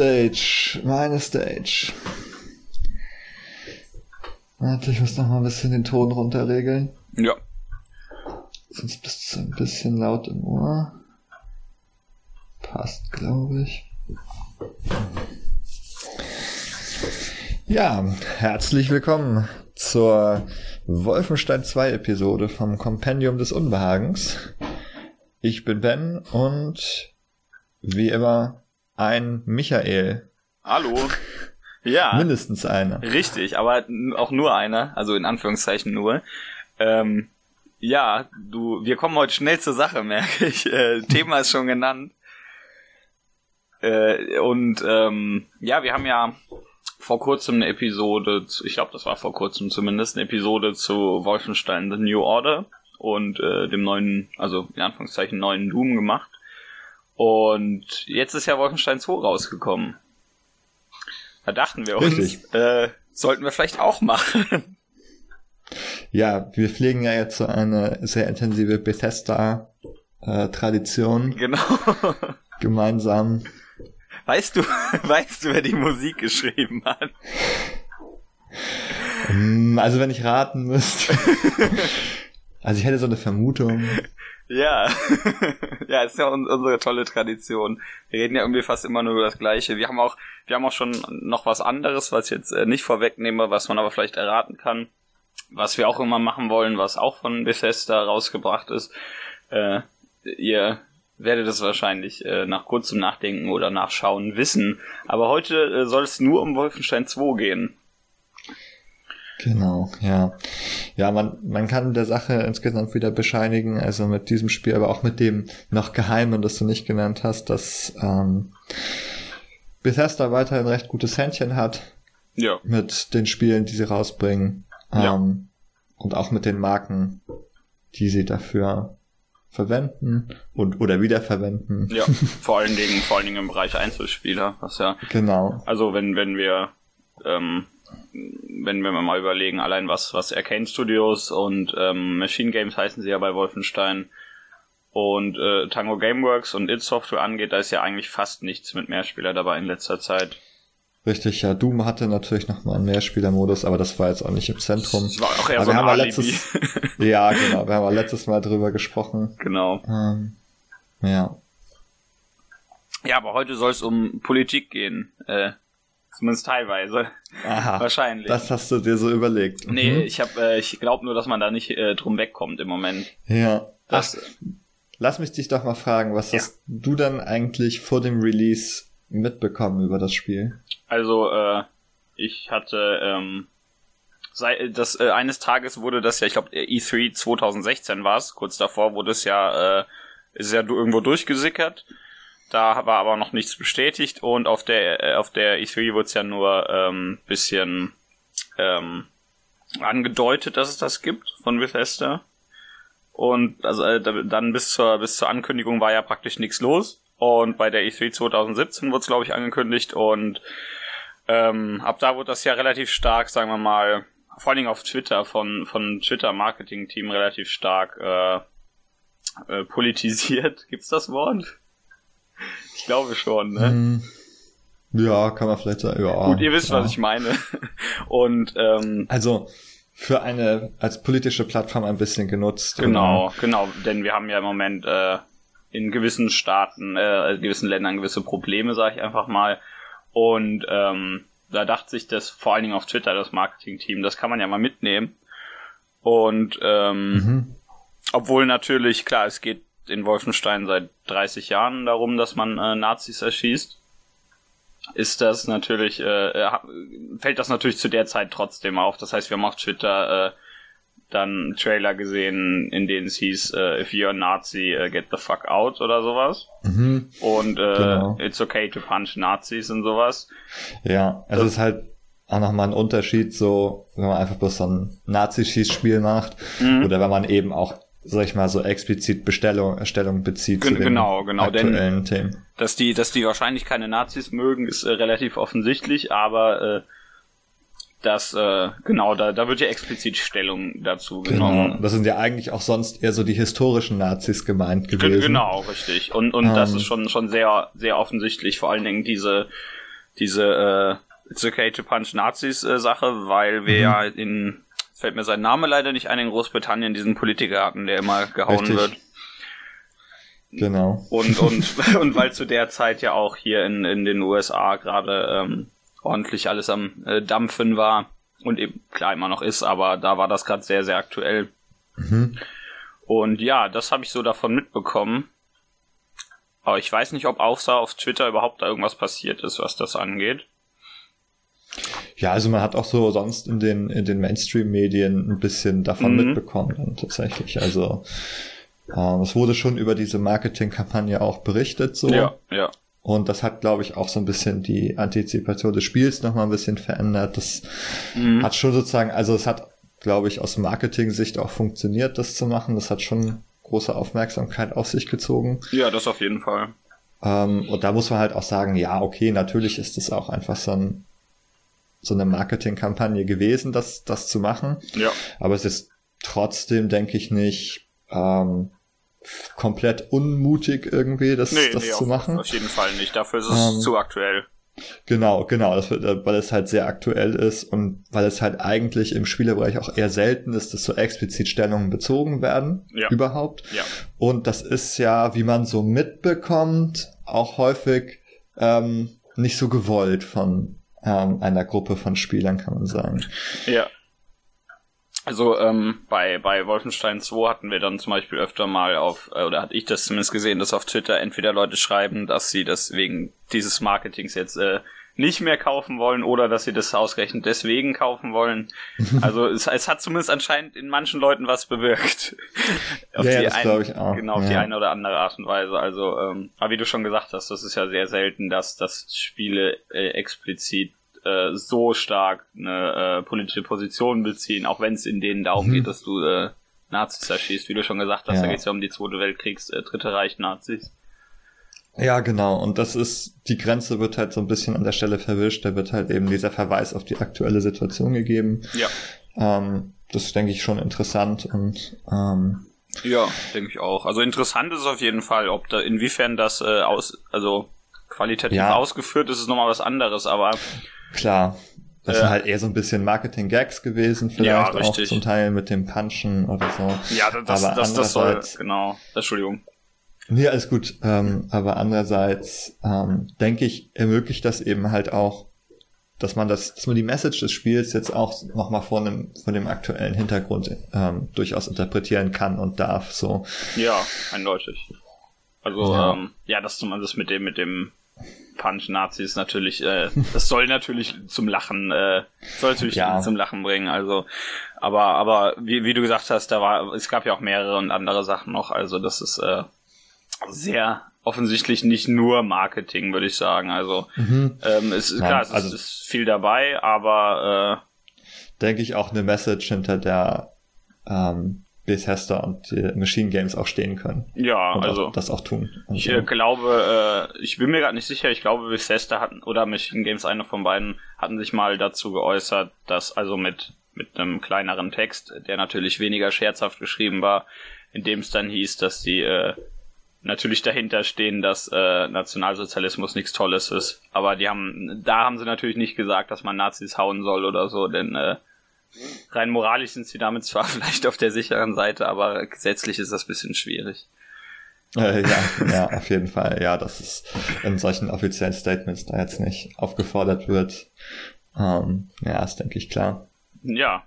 Stage, meine Stage. Warte, ich muss noch mal ein bisschen den Ton runterregeln. Ja. Sonst bist du ein bisschen laut im Ohr. Passt, glaube ich. Ja, herzlich willkommen zur Wolfenstein 2 Episode vom Kompendium des Unbehagens. Ich bin Ben und wie immer ein Michael. Hallo. Ja. Mindestens einer. Richtig, aber auch nur einer, also in Anführungszeichen nur. Ähm, ja, du, wir kommen heute schnell zur Sache, merke ich. Äh, Thema ist schon genannt. Äh, und ähm, ja, wir haben ja vor kurzem eine Episode, zu, ich glaube, das war vor kurzem zumindest, eine Episode zu Wolfenstein The New Order und äh, dem neuen, also in Anführungszeichen neuen Doom gemacht. Und jetzt ist ja Wolfenstein 2 rausgekommen. Da dachten wir uns, äh, sollten wir vielleicht auch machen. Ja, wir pflegen ja jetzt so eine sehr intensive Bethesda-Tradition. Äh, genau. Gemeinsam. Weißt du, weißt du, wer die Musik geschrieben hat? Hm, also wenn ich raten müsste. also ich hätte so eine Vermutung. Ja, ja, ist ja unsere tolle Tradition. Wir reden ja irgendwie fast immer nur über das Gleiche. Wir haben auch, wir haben auch schon noch was anderes, was ich jetzt äh, nicht vorwegnehme, was man aber vielleicht erraten kann. Was wir auch immer machen wollen, was auch von Bethesda rausgebracht ist. Äh, ihr werdet es wahrscheinlich äh, nach kurzem Nachdenken oder Nachschauen wissen. Aber heute äh, soll es nur um Wolfenstein 2 gehen. Genau, ja. Ja, man, man kann der Sache insgesamt wieder bescheinigen, also mit diesem Spiel, aber auch mit dem noch Geheimen, das du nicht genannt hast, dass ähm, Bethesda weiterhin recht gutes Händchen hat. Ja. Mit den Spielen, die sie rausbringen. Ähm, ja. Und auch mit den Marken, die sie dafür verwenden und oder wiederverwenden. Ja, vor allen Dingen, vor allen Dingen im Bereich Einzelspieler, was ja. Genau. Also wenn, wenn wir ähm, wenn wir mal überlegen, allein was, was Arcane Studios und ähm, Machine Games heißen sie ja bei Wolfenstein und äh, Tango Gameworks und It Software angeht, da ist ja eigentlich fast nichts mit Mehrspieler dabei in letzter Zeit. Richtig, ja. Doom hatte natürlich noch mal einen Mehrspielermodus, aber das war jetzt auch nicht im Zentrum. Das war auch eher aber so wir ein haben letztes, Ja, genau. Wir haben ja letztes Mal drüber gesprochen. Genau. Ähm, ja. Ja, aber heute soll es um Politik gehen. Äh, Zumindest teilweise. Aha, Wahrscheinlich. Das hast du dir so überlegt. Nee, Mhm. ich hab, äh, ich glaube nur, dass man da nicht äh, drum wegkommt im Moment. Ja. Ach, Das, lass mich dich doch mal fragen, was Ja. hast du dann eigentlich vor dem Release mitbekommen über das Spiel? also, äh, ich hatte, ähm, sei, das, äh, eines Tages wurde das ja, ich glaube, E3 2016 war es, kurz davor wurde es ja, äh, ist ja irgendwo durchgesickert. Da war aber noch nichts bestätigt und auf der, äh, auf der E3 wurde es ja nur ähm, bisschen ähm, angedeutet, dass es das gibt von Bethesda. Und also äh, da- dann bis zur bis zur Ankündigung war ja praktisch nichts los. Und bei der E3 2017 wurde es, glaube ich, angekündigt und ähm, ab da wurde das ja relativ stark, sagen wir mal, vor allen Dingen auf Twitter von von Twitter Marketing Team relativ stark äh, äh, politisiert. Gibt's das Wort? Ich glaube schon, ne? Hm. Ja, kann man vielleicht sagen. Ja, Gut, ihr wisst, ja. was ich meine. Und ähm, Also für eine als politische Plattform ein bisschen genutzt. Genau, genau, denn wir haben ja im Moment äh, in gewissen Staaten, äh, in gewissen Ländern gewisse Probleme, sage ich einfach mal. Und ähm, da dachte sich das vor allen Dingen auf Twitter, das Marketing-Team, das kann man ja mal mitnehmen. Und ähm, Mhm. obwohl natürlich, klar, es geht in Wolfenstein seit 30 Jahren darum, dass man äh, Nazis erschießt, ist das natürlich, äh, äh, fällt das natürlich zu der Zeit trotzdem auf. Das heißt, wir haben auf Twitter äh, dann Trailer gesehen, in denen es hieß, äh, if you're a Nazi, uh, get the fuck out oder sowas. Mhm. Und äh, Genau. it's okay to punch Nazis und sowas. Ja, es ist halt auch nochmal ein Unterschied, so, wenn man einfach bloß so ein Nazi-Schießspiel macht Mhm. oder wenn man eben auch, sag ich mal, so explizit Bestellung, Stellung bezieht Gen- zu den genau, genau, denn- aktuellen Themen. Dass die, dass die wahrscheinlich keine Nazis mögen, ist äh, relativ offensichtlich, aber äh, das, äh, genau, da, da wird ja explizit Stellung dazu Genau. genommen. Das sind ja eigentlich auch sonst eher so die historischen Nazis gemeint Ge- gewesen. Genau, richtig. Und, und das Ähm. ist schon, schon sehr, sehr offensichtlich. Vor allen Dingen diese, diese äh, It's okay to punch Nazis äh, Sache, weil wir mhm. ja in, fällt mir sein Name leider nicht ein, in Großbritannien diesen Politiker hatten, der immer gehauen Richtig. wird. Genau. Und, und, und weil zu der Zeit ja auch hier in, in den USA gerade ähm, ordentlich alles am äh, Dampfen war und eben klar immer noch ist, aber da war das gerade sehr, sehr aktuell. Mhm. Und ja, das habe ich so davon mitbekommen. Aber ich weiß nicht, ob außer auf Twitter überhaupt da irgendwas passiert ist, was das angeht. Ja, also man hat auch so sonst in den, in den Mainstream-Medien ein bisschen davon mhm. mitbekommen dann tatsächlich. Also äh, es wurde schon über diese Marketingkampagne auch berichtet so. Ja, ja. Und das hat, glaube ich, auch so ein bisschen die Antizipation des Spiels nochmal ein bisschen verändert. Das mhm. hat schon sozusagen, also es hat glaube ich, aus Marketing-Sicht auch funktioniert, das zu machen. Das hat schon große Aufmerksamkeit auf sich gezogen. Ja, das auf jeden Fall. Ähm, und da muss man halt auch sagen, ja, okay, natürlich ist es auch einfach so, ein, so eine Marketingkampagne gewesen, das, das zu machen. Ja. Aber es ist trotzdem, denke ich, nicht ähm, komplett unmutig irgendwie, das, nee, das nee, zu auf, machen. Auf jeden Fall nicht. Dafür ist es ähm, zu aktuell. Genau, genau, das, weil es halt sehr aktuell ist und weil es halt eigentlich im Spielerbereich auch eher selten ist, dass so explizit Stellungen bezogen werden, ja. überhaupt. Ja. Und das ist ja, wie man so mitbekommt, auch häufig ähm, nicht so gewollt von ähm, einer Gruppe von Spielern, kann man sagen. Ja. Also ähm, bei, bei Wolfenstein 2 hatten wir dann zum Beispiel öfter mal auf, äh, oder hatte ich das zumindest gesehen, dass auf Twitter entweder Leute schreiben, dass sie das wegen dieses Marketings jetzt äh, nicht mehr kaufen wollen oder dass sie das ausgerechnet deswegen kaufen wollen. Also es, es hat zumindest anscheinend in manchen Leuten was bewirkt. auf ja, die das glaube ich auch. Genau, auf ja. die eine oder andere Art und Weise. Also, ähm, aber wie du schon gesagt hast, das ist ja sehr selten, dass, dass Spiele äh, explizit äh, so stark eine äh, politische Position beziehen, auch wenn es in denen darum mhm. geht, dass du äh, Nazis erschießt, wie du schon gesagt hast, ja. da geht es ja um die Zweite Weltkriegs, äh, Dritte Reich Nazis. Ja, genau. Und das ist, die Grenze wird halt so ein bisschen an der Stelle verwischt. Da wird halt eben dieser Verweis auf die aktuelle Situation gegeben. Ja. Ähm, das denke ich schon interessant und ähm, ja, denke ich auch. Also interessant ist auf jeden Fall, ob da inwiefern das äh, aus, also qualitativ ja. ausgeführt ist, ist nochmal was anderes, aber Klar. Das äh, sind halt eher so ein bisschen Marketing-Gags gewesen, vielleicht ja, auch zum Teil mit dem Punchen oder so. Ja, das, aber das, das soll, genau. Entschuldigung. Nee, alles gut. Ähm, aber andererseits ähm, denke ich, ermöglicht das eben halt auch, dass man das, dass man die Message des Spiels jetzt auch nochmal vor einem, von dem aktuellen Hintergrund ähm, durchaus interpretieren kann und darf. So. Ja, eindeutig. Also ja, ähm, ja das zumindest mit dem, mit dem Punch-Nazis natürlich, äh, das soll natürlich zum Lachen, äh, soll natürlich ja. zum Lachen bringen, also, aber, aber, wie, wie du gesagt hast, da war, es gab ja auch mehrere und andere Sachen noch, also das ist, äh, sehr offensichtlich nicht nur Marketing, würde ich sagen, also, mhm. ähm, es ist, klar, es also, ist viel dabei, aber, äh, denke ich auch eine Message hinter der, ähm, Bethesda und die Machine Games auch stehen können. Ja, also auch, das auch tun. Ich. Äh, glaube, äh, ich bin mir gerade nicht sicher, ich glaube Bethesda hatten oder Machine Games, eine von beiden, hatten sich mal dazu geäußert, dass also mit mit einem kleineren Text, der natürlich weniger scherzhaft geschrieben war, in dem es dann hieß, dass die äh, natürlich dahinter stehen, dass äh, Nationalsozialismus nichts Tolles ist. Aber die haben, da haben sie natürlich nicht gesagt, dass man Nazis hauen soll oder so, denn äh, Rein moralisch sind sie damit zwar vielleicht auf der sicheren Seite, aber gesetzlich ist das bisschen schwierig. Äh, ja, ja, auf jeden Fall. Ja, dass es in solchen offiziellen Statements da jetzt nicht aufgefordert wird. Ähm, ja, ist denke ich klar. Ja.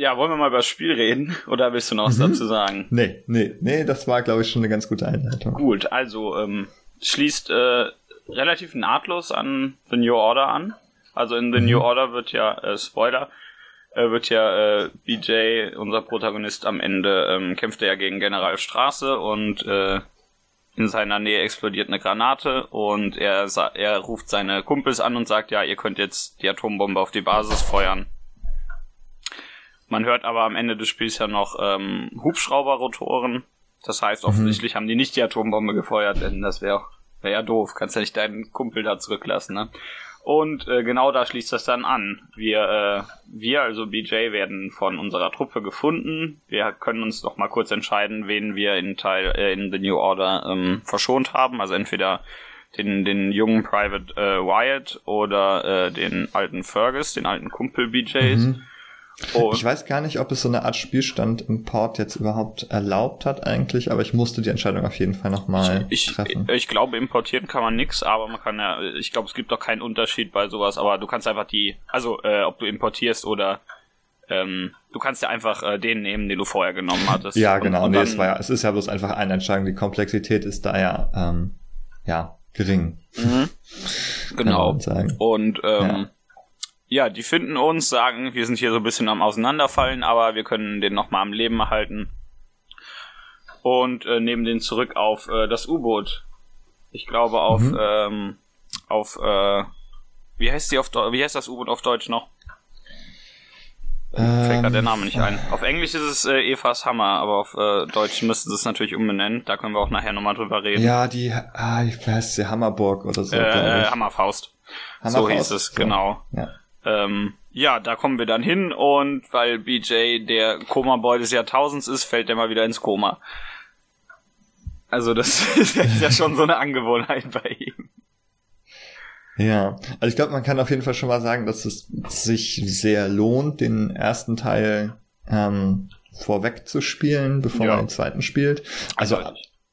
Ja, wollen wir mal über das Spiel reden? Oder willst du noch was mhm. dazu sagen? Nee, nee, nee, das war, glaube ich, schon eine ganz gute Einleitung. Gut, also ähm, schließt äh, relativ nahtlos an The New Order an. Also in The mhm. New Order wird ja, äh, Spoiler, äh, wird ja äh, BJ, unser Protagonist, am Ende ähm, kämpft er ja gegen General Straße und äh, in seiner Nähe explodiert eine Granate und er, er ruft seine Kumpels an und sagt, ja, ihr könnt jetzt die Atombombe auf die Basis feuern. Man hört aber am Ende des Spiels ja noch ähm, Hubschrauberrotoren. Das heißt, mhm. offensichtlich mhm. haben die nicht die Atombombe gefeuert, denn das wäre wär ja doof. Kannst ja nicht deinen Kumpel da zurücklassen, ne? Und äh, genau da schließt das dann an. Wir, äh, wir, also BJ, werden von unserer Truppe gefunden. Wir können uns noch mal kurz entscheiden, wen wir in Teil äh, in The New Order ähm, verschont haben. Also entweder den, den jungen Private äh, Wyatt oder äh, den alten Fergus, den alten Kumpel BJs. Mhm. Und ich weiß gar nicht, ob es so eine Art Spielstand im Port jetzt überhaupt erlaubt hat eigentlich, aber ich musste die Entscheidung auf jeden Fall nochmal treffen. Ich, ich glaube, importieren kann man nix, aber man kann ja, ich glaube, es gibt doch keinen Unterschied bei sowas, aber du kannst einfach die, also äh, ob du importierst oder ähm, du kannst ja einfach äh, den nehmen, den du vorher genommen hattest. Ja, genau. Und, und nee, es war ja, es ist ja bloß einfach eine Entscheidung. Die Komplexität ist da ja, ähm, ja, gering. Mhm. Genau. Und ähm, ja. Ja. die finden uns, sagen, wir sind hier so ein bisschen am Auseinanderfallen, aber wir können den nochmal am Leben erhalten. Und äh, nehmen den zurück auf äh, das U-Boot. Ich glaube auf, mhm. ähm, auf, äh, wie heißt die auf wie heißt das U-Boot auf Deutsch noch? Ähm, Fällt gerade der Name nicht ein. Auf Englisch ist es äh, Evas Hammer, aber auf äh, Deutsch müssten sie es natürlich umbenennen. Da können wir auch nachher nochmal drüber reden. Ja, die, ah, ich weiß, die Hammerburg oder so. Äh, Hammerfaust. Hammerfaust. So hieß es, genau. Ja. Ähm, ja, da kommen wir dann hin und weil BJ der Koma-Boy des Jahrtausends ist, fällt er mal wieder ins Koma. Also das ist ja schon so eine Angewohnheit bei ihm. Ja, also ich glaube, man kann auf jeden Fall schon mal sagen, dass es sich sehr lohnt, den ersten Teil ähm, vorweg zu spielen, bevor ja. man den zweiten spielt. Also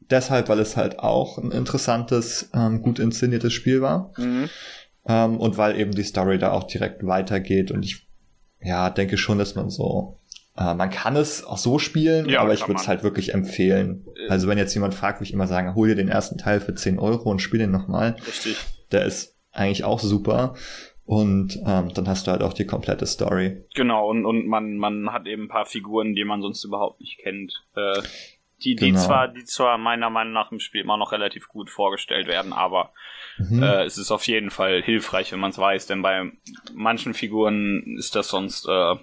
deshalb, weil es halt auch ein interessantes, ähm, gut inszeniertes Spiel war. Mhm. Ähm, und weil eben die Story da auch direkt weitergeht. Und ich ja, denke schon, dass man so äh, man kann es auch so spielen, ja, aber ich würde es halt wirklich empfehlen. Äh. Also wenn jetzt jemand fragt, würde ich immer sagen, hol dir den ersten Teil für 10 Euro und spiel den nochmal. Richtig. Der ist eigentlich auch super. Und ähm, dann hast du halt auch die komplette Story. Genau, und, und man, man hat eben ein paar Figuren, die man sonst überhaupt nicht kennt. Äh, die, die genau. zwar, die zwar meiner Meinung nach im Spiel immer noch relativ gut vorgestellt werden, aber mhm. äh, es ist auf jeden Fall hilfreich, wenn man es weiß, denn bei manchen Figuren ist das sonst äh,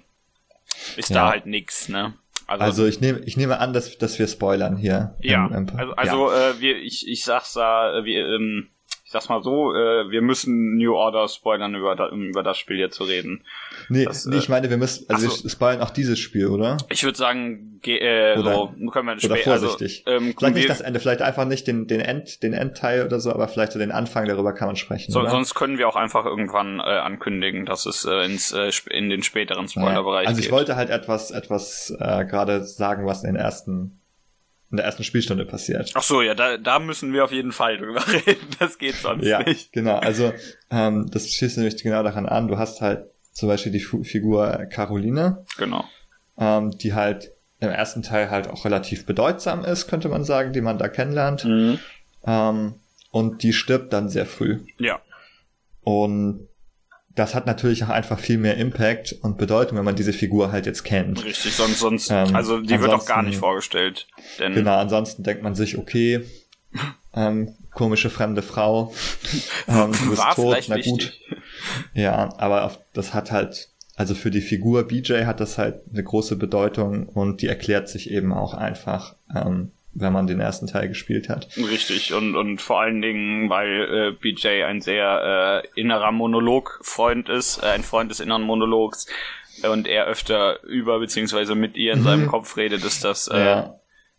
ist ja. da halt nix, ne? Also, also, ich nehme ich nehme an, dass, dass wir spoilern hier. Ja, im, im, also, also ja. Äh, wir, ich, ich sag's da, wir, ähm, sag's mal so, äh, wir müssen New Order spoilern, über, da, um über das Spiel hier zu reden. Nee, das, nee ich äh, meine, wir müssen, also so. wir spoilern auch dieses Spiel, oder? Ich würde sagen, ge äh, oder, so, können wir oder vorsichtig. Also, ähm, vielleicht nicht das Ende, vielleicht einfach nicht den, den End, den Endteil oder so, aber vielleicht so den Anfang, darüber kann man sprechen. So, sonst können wir auch einfach irgendwann äh, ankündigen, dass es äh, ins, äh, in den späteren Spoilerbereich ja. Also ich geht. wollte halt etwas, etwas äh, gerade sagen, was in den ersten in der ersten Spielstunde passiert. Ach so, ja, da, da müssen wir auf jeden Fall drüber reden. Das geht sonst ja, nicht. Genau, also ähm, das schließt nämlich genau daran an. Du hast halt zum Beispiel die F Figur Caroline. Genau. Ähm, die halt im ersten Teil halt auch relativ bedeutsam ist, könnte man sagen, die man da kennenlernt. Mhm. Ähm, und die stirbt dann sehr früh. Ja. Und das hat natürlich auch einfach viel mehr Impact und Bedeutung, wenn man diese Figur halt jetzt kennt. Richtig, sonst, sonst, ähm, also die wird auch gar nicht vorgestellt. Denn genau, ansonsten denkt man sich, okay, ähm, komische fremde Frau, ähm, du bist War tot, na gut. Wichtig. Ja, aber auf, das hat halt, also für die Figur BJ hat das halt eine große Bedeutung und die erklärt sich eben auch einfach. Ähm, wenn man den ersten Teil gespielt hat. Richtig, und, und vor allen Dingen, weil äh, BJ ein sehr äh, innerer Monolog-Freund ist, äh, ein Freund des inneren Monologs, und er öfter über beziehungsweise mit ihr in seinem mhm. Kopf redet, ist das äh, ja.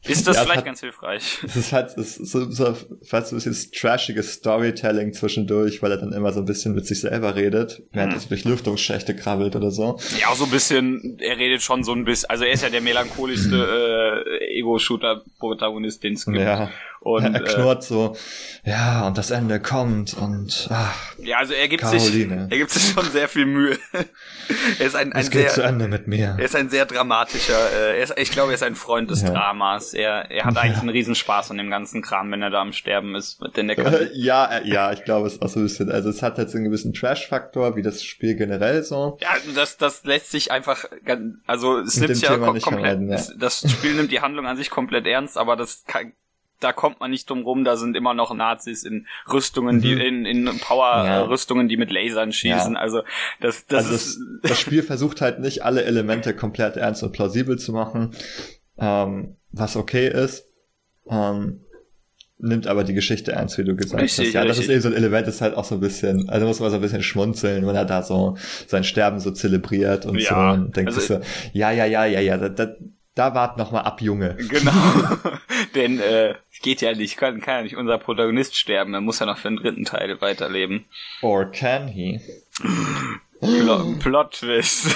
Ist das ja, vielleicht hat, ganz hilfreich? Es ist halt es ist so, so fast so ein bisschen trashiges Storytelling zwischendurch, weil er dann immer so ein bisschen mit sich selber redet, während mhm. er durch Lüftungsschächte krabbelt oder so. Ja, so ein bisschen, er redet schon so ein bisschen, also er ist ja der melancholischste äh, Ego-Shooter-Protagonist, den es gibt. Ja. Und, er knurrt äh, so, ja, und das Ende kommt und ach, Ja, also er gibt Caroline. sich er gibt sich schon sehr viel Mühe. er ist ein, ein es geht sehr, zu Ende mit mir. Er ist ein sehr dramatischer, äh, er ist, ich glaube, er ist ein Freund des ja. Dramas. Er, er hat eigentlich ja. einen Riesenspaß an dem ganzen Kram, wenn er da am Sterben ist. Denn der kann ja, äh, ja, ich glaube, es ist auch so ein bisschen, also es hat jetzt einen gewissen Trash-Faktor, wie das Spiel generell so. Ja, das, das lässt sich einfach, also es nimmt ja komplett, ja. das Spiel nimmt die Handlung an sich komplett ernst, aber das kann, da kommt man nicht drum rum, da sind immer noch Nazis in Rüstungen, mhm. die in, in Power-Rüstungen, ja. die mit Lasern schießen. Ja. Also das, das also ist. Das, das, Spiel versucht halt nicht alle Elemente komplett ernst und plausibel zu machen, ähm, was okay ist. Ähm, nimmt aber die Geschichte ernst, wie du gesagt richtig, hast. Ja, richtig. das ist eben so ein Element, das halt auch so ein bisschen, also muss man so ein bisschen schmunzeln, wenn er da so sein Sterben so zelebriert und ja, so und denkt also, sich so, ja, ja, ja, ja, ja, das, da wart noch mal ab, Junge. Genau. Denn äh, geht ja nicht, kann, kann ja nicht unser Protagonist sterben, er muss ja noch für den dritten Teil weiterleben. Or can he? Plot, Plot Twist.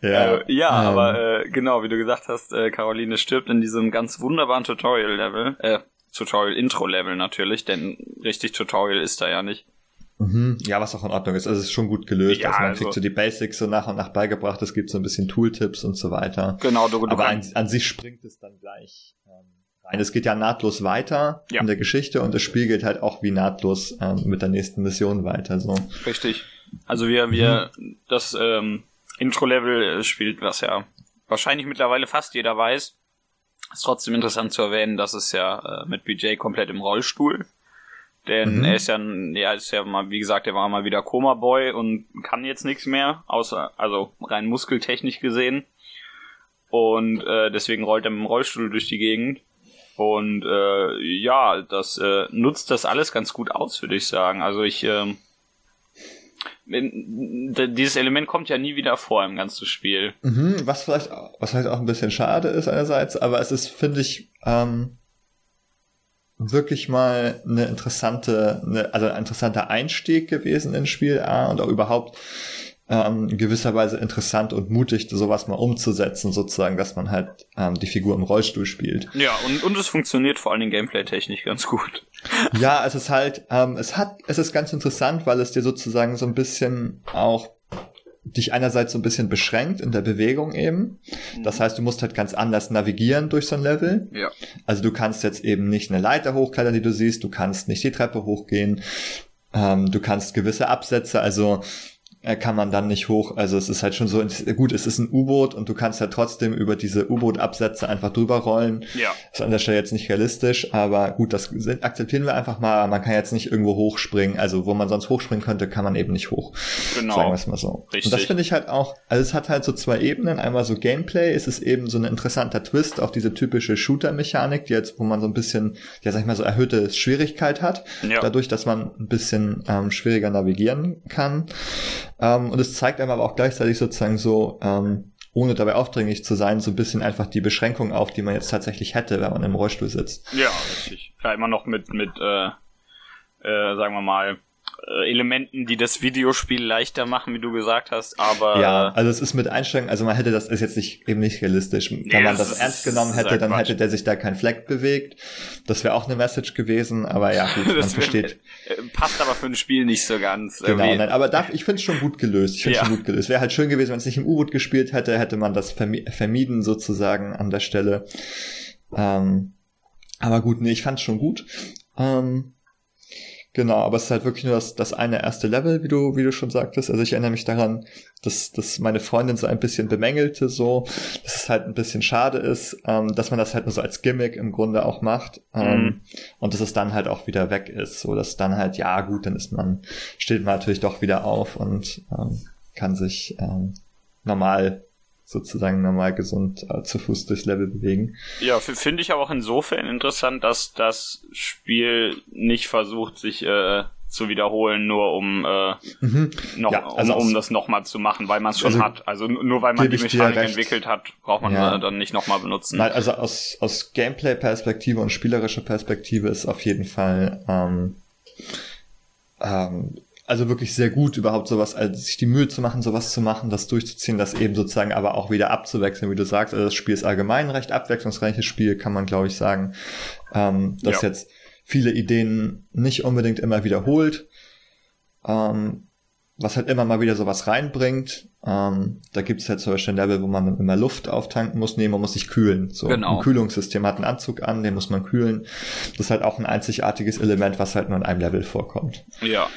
ja, äh, ja ähm. aber äh, genau, wie du gesagt hast, äh, Caroline stirbt in diesem ganz wunderbaren Tutorial-Level, äh, Tutorial-Intro-Level natürlich, denn richtig Tutorial ist da ja nicht. Mhm. Ja, was auch in Ordnung ist. Also es ist schon gut gelöst. Ja, also man also, kriegt so die Basics so nach und nach beigebracht. Es gibt so ein bisschen Tooltips und so weiter. Genau, du, du Aber an, an, sich springt es dann gleich ähm, rein. Es geht ja nahtlos weiter ja. in der Geschichte und es spiegelt halt auch wie nahtlos ähm, mit der nächsten Mission weiter. So. Richtig. Also wir, wir, mhm. das ähm, Intro-Level spielt, was ja wahrscheinlich mittlerweile fast jeder weiß. Ist trotzdem interessant zu erwähnen, dass es ja äh, mit BJ komplett im Rollstuhl denn mhm. er ist ja, er ist ja mal, wie gesagt, er war mal wieder Koma-Boy und kann jetzt nichts mehr, außer, also rein muskeltechnisch gesehen. Und äh, deswegen rollt er mit dem Rollstuhl durch die Gegend. Und äh, ja, das äh, nutzt das alles ganz gut aus, würde ich sagen. Also ich, äh, dieses Element kommt ja nie wieder vor im ganzen Spiel. Mhm, was vielleicht, was vielleicht auch ein bisschen schade ist einerseits, aber es ist, finde ich, ähm, wirklich mal eine interessante, eine, also ein interessanter Einstieg gewesen ins Spiel A und auch überhaupt ähm, gewisserweise interessant und mutig, sowas mal umzusetzen, sozusagen, dass man halt ähm, die Figur im Rollstuhl spielt. Ja, und, und es funktioniert vor allen Dingen gameplay-technisch ganz gut. Ja, es ist halt, ähm, es hat, es ist ganz interessant, weil es dir sozusagen so ein bisschen auch dich einerseits so ein bisschen beschränkt in der Bewegung eben. Das mhm. heißt, du musst halt ganz anders navigieren durch so ein Level. Ja. Also du kannst jetzt eben nicht eine Leiter hochklettern, die du siehst, du kannst nicht die Treppe hochgehen, ähm, du kannst gewisse Absätze, also kann man dann nicht hoch. Also es ist halt schon so, gut, es ist ein U-Boot und du kannst ja trotzdem über diese U-Boot-Absätze einfach drüber rollen. Ja. Ist an der Stelle jetzt nicht realistisch, aber gut, das akzeptieren wir einfach mal. Man kann jetzt nicht irgendwo hochspringen. Also wo man sonst hochspringen könnte, kann man eben nicht hoch. Genau. Sagen wir es mal so. Richtig. Und das finde ich halt auch, also es hat halt so zwei Ebenen. Einmal so Gameplay, es ist eben so ein interessanter Twist auf diese typische Shooter-Mechanik, die jetzt, wo man so ein bisschen, ja sag ich mal, so erhöhte Schwierigkeit hat. Ja. Dadurch, dass man ein bisschen ähm, schwieriger navigieren kann. Ähm, und es zeigt einem aber auch gleichzeitig sozusagen so, ähm, ohne dabei aufdringlich zu sein, so ein bisschen einfach die Beschränkung auf, die man jetzt tatsächlich hätte, wenn man im Rollstuhl sitzt. Ja, richtig. Ja, immer noch mit, mit äh, äh, sagen wir mal, äh, Elementen, die das Videospiel leichter machen, wie du gesagt hast, aber. Ja, also es ist mit Einstellungen, also man hätte das ist jetzt nicht eben nicht realistisch. Wenn nee, man das, ernst genommen hätte, dann Quatsch. hätte der sich da kein Fleck bewegt. Das wäre auch eine Message gewesen, aber ja, gut, man versteht. Äh, passt aber für ein Spiel nicht so ganz. Genau, irgendwie. nein, aber darf, ich finde es schon gut gelöst. Ich finde es ja. schon gut gelöst. Wäre halt schön gewesen, wenn es nicht im U-Boot gespielt hätte, hätte man das vermieden sozusagen an der Stelle. Ähm, aber gut, nee, ich fand es schon gut. Ähm, Genau, aber es ist halt wirklich nur das, das eine erste Level, wie du, wie du schon sagtest. Also ich erinnere mich daran, dass, dass meine Freundin so ein bisschen bemängelte, so, dass es halt ein bisschen schade ist, ähm, dass man das halt nur so als Gimmick im Grunde auch macht. Ähm, mhm. Und dass es dann halt auch wieder weg ist. So, dass dann halt, ja gut, dann ist man, steht man natürlich doch wieder auf und ähm, kann sich ähm, normal sozusagen normal gesund äh, zu Fuß durchs Level bewegen. Ja, finde ich aber auch insofern interessant, dass das Spiel nicht versucht, sich äh, zu wiederholen, nur um äh, mhm. noch, ja, also um, um das nochmal zu machen, weil man es schon also hat. Also nur weil man die Mechanik entwickelt hat, braucht man ja. dann nicht nochmal benutzen. Nein, also aus, aus Gameplay-Perspektive und spielerischer Perspektive ist auf jeden Fall ähm, ähm, also wirklich sehr gut, überhaupt sowas, also sich die Mühe zu machen, sowas zu machen, das durchzuziehen, das eben sozusagen aber auch wieder abzuwechseln, wie du sagst. Also das Spiel ist allgemein ein recht abwechslungsreiches Spiel, kann man glaube ich sagen. Ähm, das ja. jetzt viele Ideen nicht unbedingt immer wiederholt. Ähm, was halt immer mal wieder sowas reinbringt. Ähm, da gibt es halt zum Beispiel ein Level, wo man immer Luft auftanken muss. Nee, man muss sich kühlen. So genau. ein Kühlungssystem hat einen Anzug an, den muss man kühlen. Das ist halt auch ein einzigartiges Element, was halt nur in einem Level vorkommt. Ja.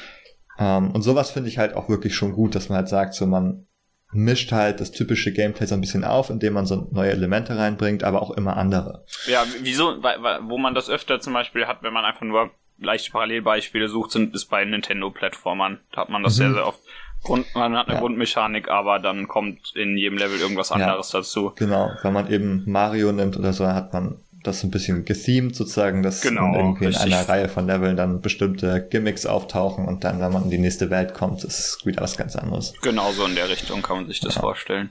Ähm, und sowas finde ich halt auch wirklich schon gut, dass man halt sagt, so man mischt halt das typische Gameplay so ein bisschen auf, indem man so neue Elemente reinbringt, aber auch immer andere. Ja, wieso, wo man das öfter zum Beispiel hat, wenn man einfach nur leichte Parallelbeispiele sucht, sind es bei Nintendo-Plattformern. Da hat man das mhm. sehr, sehr oft. Grund, man hat eine ja. Grundmechanik, aber dann kommt in jedem Level irgendwas anderes ja, dazu. Genau, wenn man eben Mario nimmt oder so, hat man das ein bisschen gethemed sozusagen, dass genau, irgendwie richtig. in einer Reihe von Leveln dann bestimmte Gimmicks auftauchen und dann, wenn man in die nächste Welt kommt, ist wieder was ganz anderes. Genau so in der Richtung kann man sich das ja. vorstellen.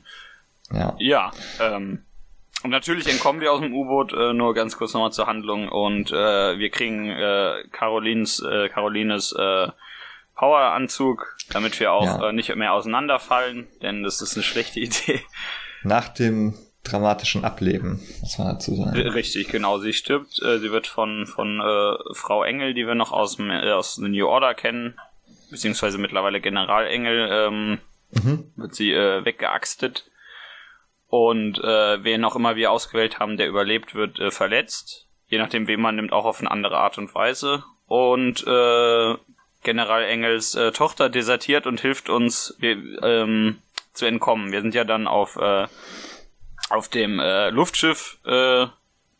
Ja. Ja, ähm, und natürlich entkommen wir aus dem U-Boot, äh, nur ganz kurz nochmal zur Handlung und äh, wir kriegen äh, Carolines, äh, Carolines äh, Poweranzug, damit wir auch Ja. äh, nicht mehr auseinanderfallen, denn das ist eine schlechte Idee. Nach dem dramatischen Ableben, muss man dazu sagen. Richtig, genau. Sie stirbt. Äh, sie wird von von äh, Frau Engel, die wir noch aus dem äh, aus The New Order kennen, beziehungsweise mittlerweile General Engel, ähm, Mhm. wird sie äh, weggeaxtet. Und äh, wen auch immer wir ausgewählt haben, der überlebt, wird äh, verletzt. Je nachdem, wen man nimmt, auch auf eine andere Art und Weise. Und äh, General Engels äh, Tochter desertiert und hilft uns wir, ähm, zu entkommen. Wir sind ja dann auf äh, auf dem äh, Luftschiff äh,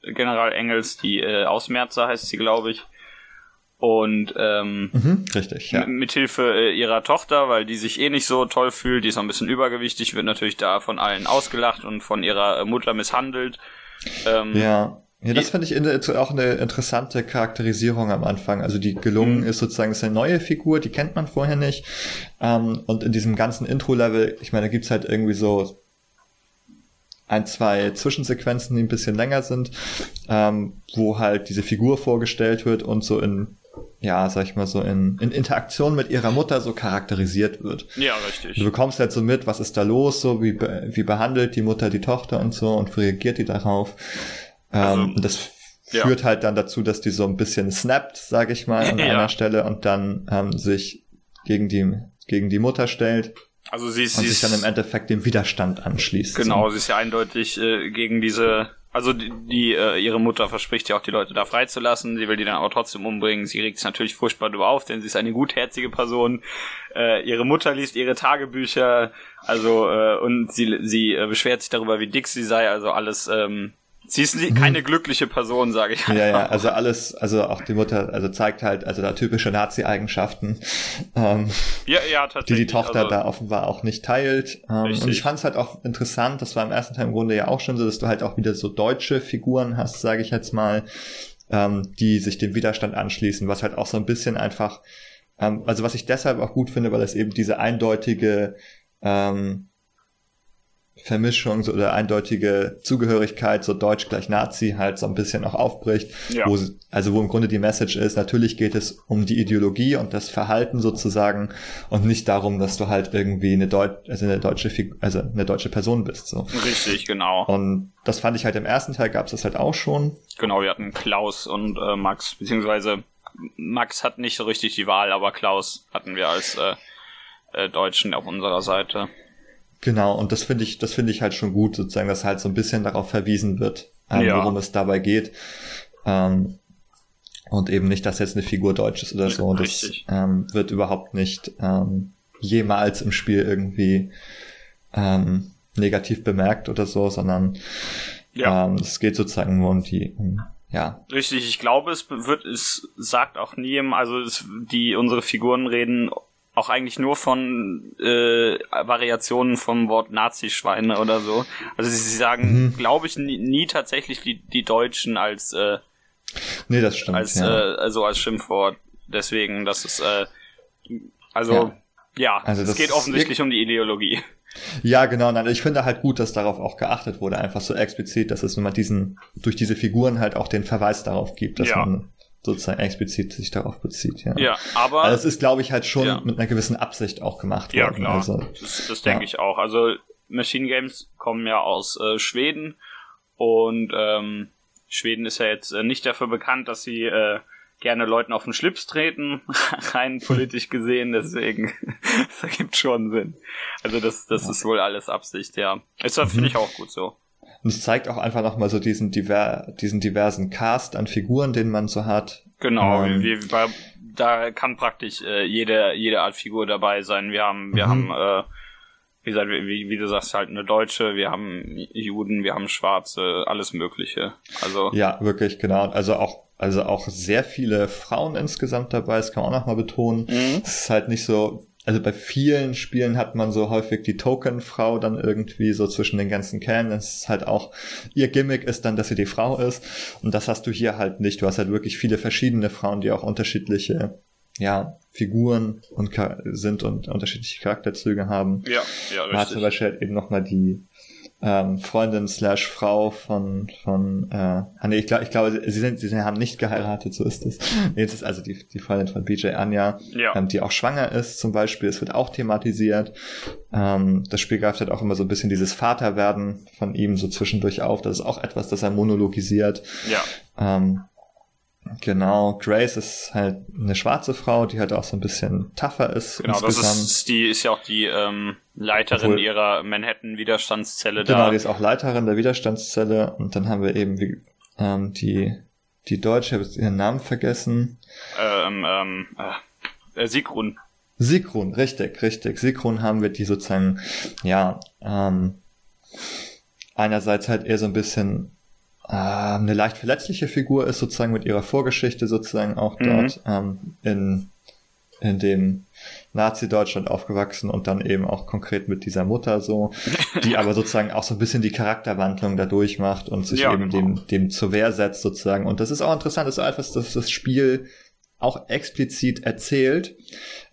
General Engels, die äh, Ausmerzer heißt sie, glaube ich. Und ähm, Mhm, richtig, ja. Mithilfe äh, ihrer Tochter, weil die sich eh nicht so toll fühlt, die ist noch ein bisschen übergewichtig, wird natürlich da von allen ausgelacht und von ihrer äh, Mutter misshandelt. Ähm, Ja. Ja, das finde ich in, auch eine interessante Charakterisierung am Anfang. Also die gelungen Mhm. ist sozusagen, ist eine neue Figur, die kennt man vorher nicht. Ähm, und in diesem ganzen Intro-Level, ich meine, da gibt's halt irgendwie so ein, zwei Zwischensequenzen, die ein bisschen länger sind, ähm, wo halt diese Figur vorgestellt wird und so in, ja, sag ich mal so, in, in Interaktion mit ihrer Mutter so charakterisiert wird. ja, Du richtig. bekommst halt so mit, was ist da los, so wie, wie behandelt die Mutter die Tochter und so und wie reagiert die darauf. Ähm, Also, und das ja. führt halt dann dazu, dass die so ein bisschen snappt, sag ich mal, an Ja. einer Stelle und dann ähm, sich gegen die, gegen die Mutter stellt Also sie ist, und sie sich dann im ist Endeffekt dem Widerstand anschließt. genau, So. sie ist ja eindeutig äh, gegen diese. Also die, die äh, ihre Mutter verspricht ja auch die Leute da freizulassen. Sie will die dann aber trotzdem umbringen. Sie regt sich natürlich furchtbar darüber auf, denn sie ist eine gutherzige Person. Äh, ihre Mutter liest ihre Tagebücher, also äh, und sie sie äh, beschwert sich darüber, wie dick sie sei. Also alles. Ähm, sie ist keine glückliche Person, sage ich. Mhm. Ja, ja, einfach. also alles, also auch die Mutter, also zeigt halt, also da typische Nazi-Eigenschaften, ähm, ja, ja, die die Tochter also, da offenbar auch nicht teilt. Ähm, Richtig. und ich fand es halt auch interessant, das war im ersten Teil im Grunde ja auch schon so, dass du halt auch wieder so deutsche Figuren hast, sage ich jetzt mal, ähm, die sich dem Widerstand anschließen, was halt auch so ein bisschen einfach, ähm, also was ich deshalb auch gut finde, weil es eben diese eindeutige ähm, Vermischung so, oder eindeutige Zugehörigkeit, so Deutsch gleich Nazi, halt so ein bisschen auch aufbricht. Ja. Wo, also wo im Grunde die Message ist, natürlich geht es um die Ideologie und das Verhalten sozusagen und nicht darum, dass du halt irgendwie eine, Deut also eine deutsche Figur, also eine deutsche Person bist. So. Richtig, genau. Und das fand ich halt im ersten Teil gab es das halt auch schon. Genau, wir hatten Klaus und äh, Max, beziehungsweise Max hat nicht so richtig die Wahl, aber Klaus hatten wir als äh, äh, Deutschen auf unserer Seite. Genau, und das finde ich, das finde ich halt schon gut, sozusagen, dass halt so ein bisschen darauf verwiesen wird, ähm, Ja. worum es dabei geht. Ähm, und eben nicht, dass jetzt eine Figur deutsch ist oder so. Und das ähm, wird überhaupt nicht ähm, jemals im Spiel irgendwie ähm, negativ bemerkt oder so, sondern Ja. ähm, es geht sozusagen nur um die, um, ja, Richtig, ich glaube, es wird, es sagt auch nie, also es, die unsere Figuren reden auch eigentlich nur von äh, Variationen vom Wort Nazi-Schweine oder so. Also sie sagen, Mhm. glaube ich, nie, nie tatsächlich die, die Deutschen als äh, nee, das stimmt. als ja. äh, also als Schimpfwort. Deswegen, das ist äh, also Ja. ja, Also es das geht offensichtlich um die Ideologie. Ja, genau. Nein, ich finde halt gut, dass darauf auch geachtet wurde, einfach so explizit, dass es wenn man diesen, durch diese Figuren halt auch den Verweis darauf gibt, dass Ja. man sozusagen explizit sich darauf bezieht, ja. Ja, aber Also es ist, glaube ich, halt schon Ja. mit einer gewissen Absicht auch gemacht Ja, worden. klar. Also, Das, das denke Ja. ich auch. Also Machine Games kommen ja aus äh, Schweden und ähm, Schweden ist ja jetzt äh, nicht dafür bekannt, dass sie äh, gerne Leuten auf den Schlips treten, rein politisch gesehen, deswegen das ergibt schon Sinn. Also das, das ist wohl alles Absicht, ja. Ist das Mhm. finde ich auch gut so. Und es zeigt auch einfach nochmal so diesen, diver, diesen diversen Cast an Figuren, den man so hat. Genau, Ähm. wir, wir, da kann praktisch äh, jede, jede Art Figur dabei sein. Wir haben, wir Mhm. haben, äh, wie gesagt, wie, wie du sagst, halt eine Deutsche, wir haben Juden, wir haben Schwarze, alles Mögliche. Also Ja, wirklich, genau. Also auch, also auch sehr viele Frauen insgesamt dabei, das kann man auch nochmal betonen. Mhm. Es ist halt nicht so, also bei vielen Spielen hat man so häufig die Token-Frau dann irgendwie so zwischen den ganzen Kernen. Das ist halt auch, ihr Gimmick ist dann, dass sie die Frau ist. Und das hast du hier halt nicht. Du hast halt wirklich viele verschiedene Frauen, die auch unterschiedliche, ja, Figuren und sind und unterschiedliche Charakterzüge haben. ja, ja, Man hat zum richtig. Beispiel halt eben nochmal die ähm, Freundin slash Frau von, von äh, ah, nee, ich glaube, ich glaube, sie sind, sie haben nicht geheiratet, so ist es. Nee, es ist also die, die Freundin von BJ Anja, ja. ähm, die auch schwanger ist, zum Beispiel. Es wird auch thematisiert. Ähm, das Spiel greift halt auch immer so ein bisschen dieses Vaterwerden von ihm so zwischendurch auf. Das ist auch etwas, das er monologisiert. Ja. Ähm, Genau, Grace ist halt eine schwarze Frau, die halt auch so ein bisschen tougher ist. Genau, insgesamt. das ist die ist ja auch die ähm, Leiterin Obwohl, ihrer Manhattan-Widerstandszelle da. Genau, die ist auch Leiterin der Widerstandszelle und dann haben wir eben wie, ähm, die die Deutsche, ich habe jetzt ihren Namen vergessen. Ähm, ähm, äh, Sigrun. Sigrun, richtig, richtig. Sigrun haben wir die sozusagen, ja, ähm, einerseits halt eher so ein bisschen äh, eine leicht verletzliche Figur ist, sozusagen mit ihrer Vorgeschichte sozusagen auch mhm. dort ähm, in, in dem Nazi-Deutschland aufgewachsen und dann eben auch konkret mit dieser Mutter so, die aber sozusagen auch so ein bisschen die Charakterwandlung dadurch macht und sich ja, eben genau. dem, dem zur Wehr setzt sozusagen. Und das ist auch interessant, das ist auch etwas, das das Spiel auch explizit erzählt.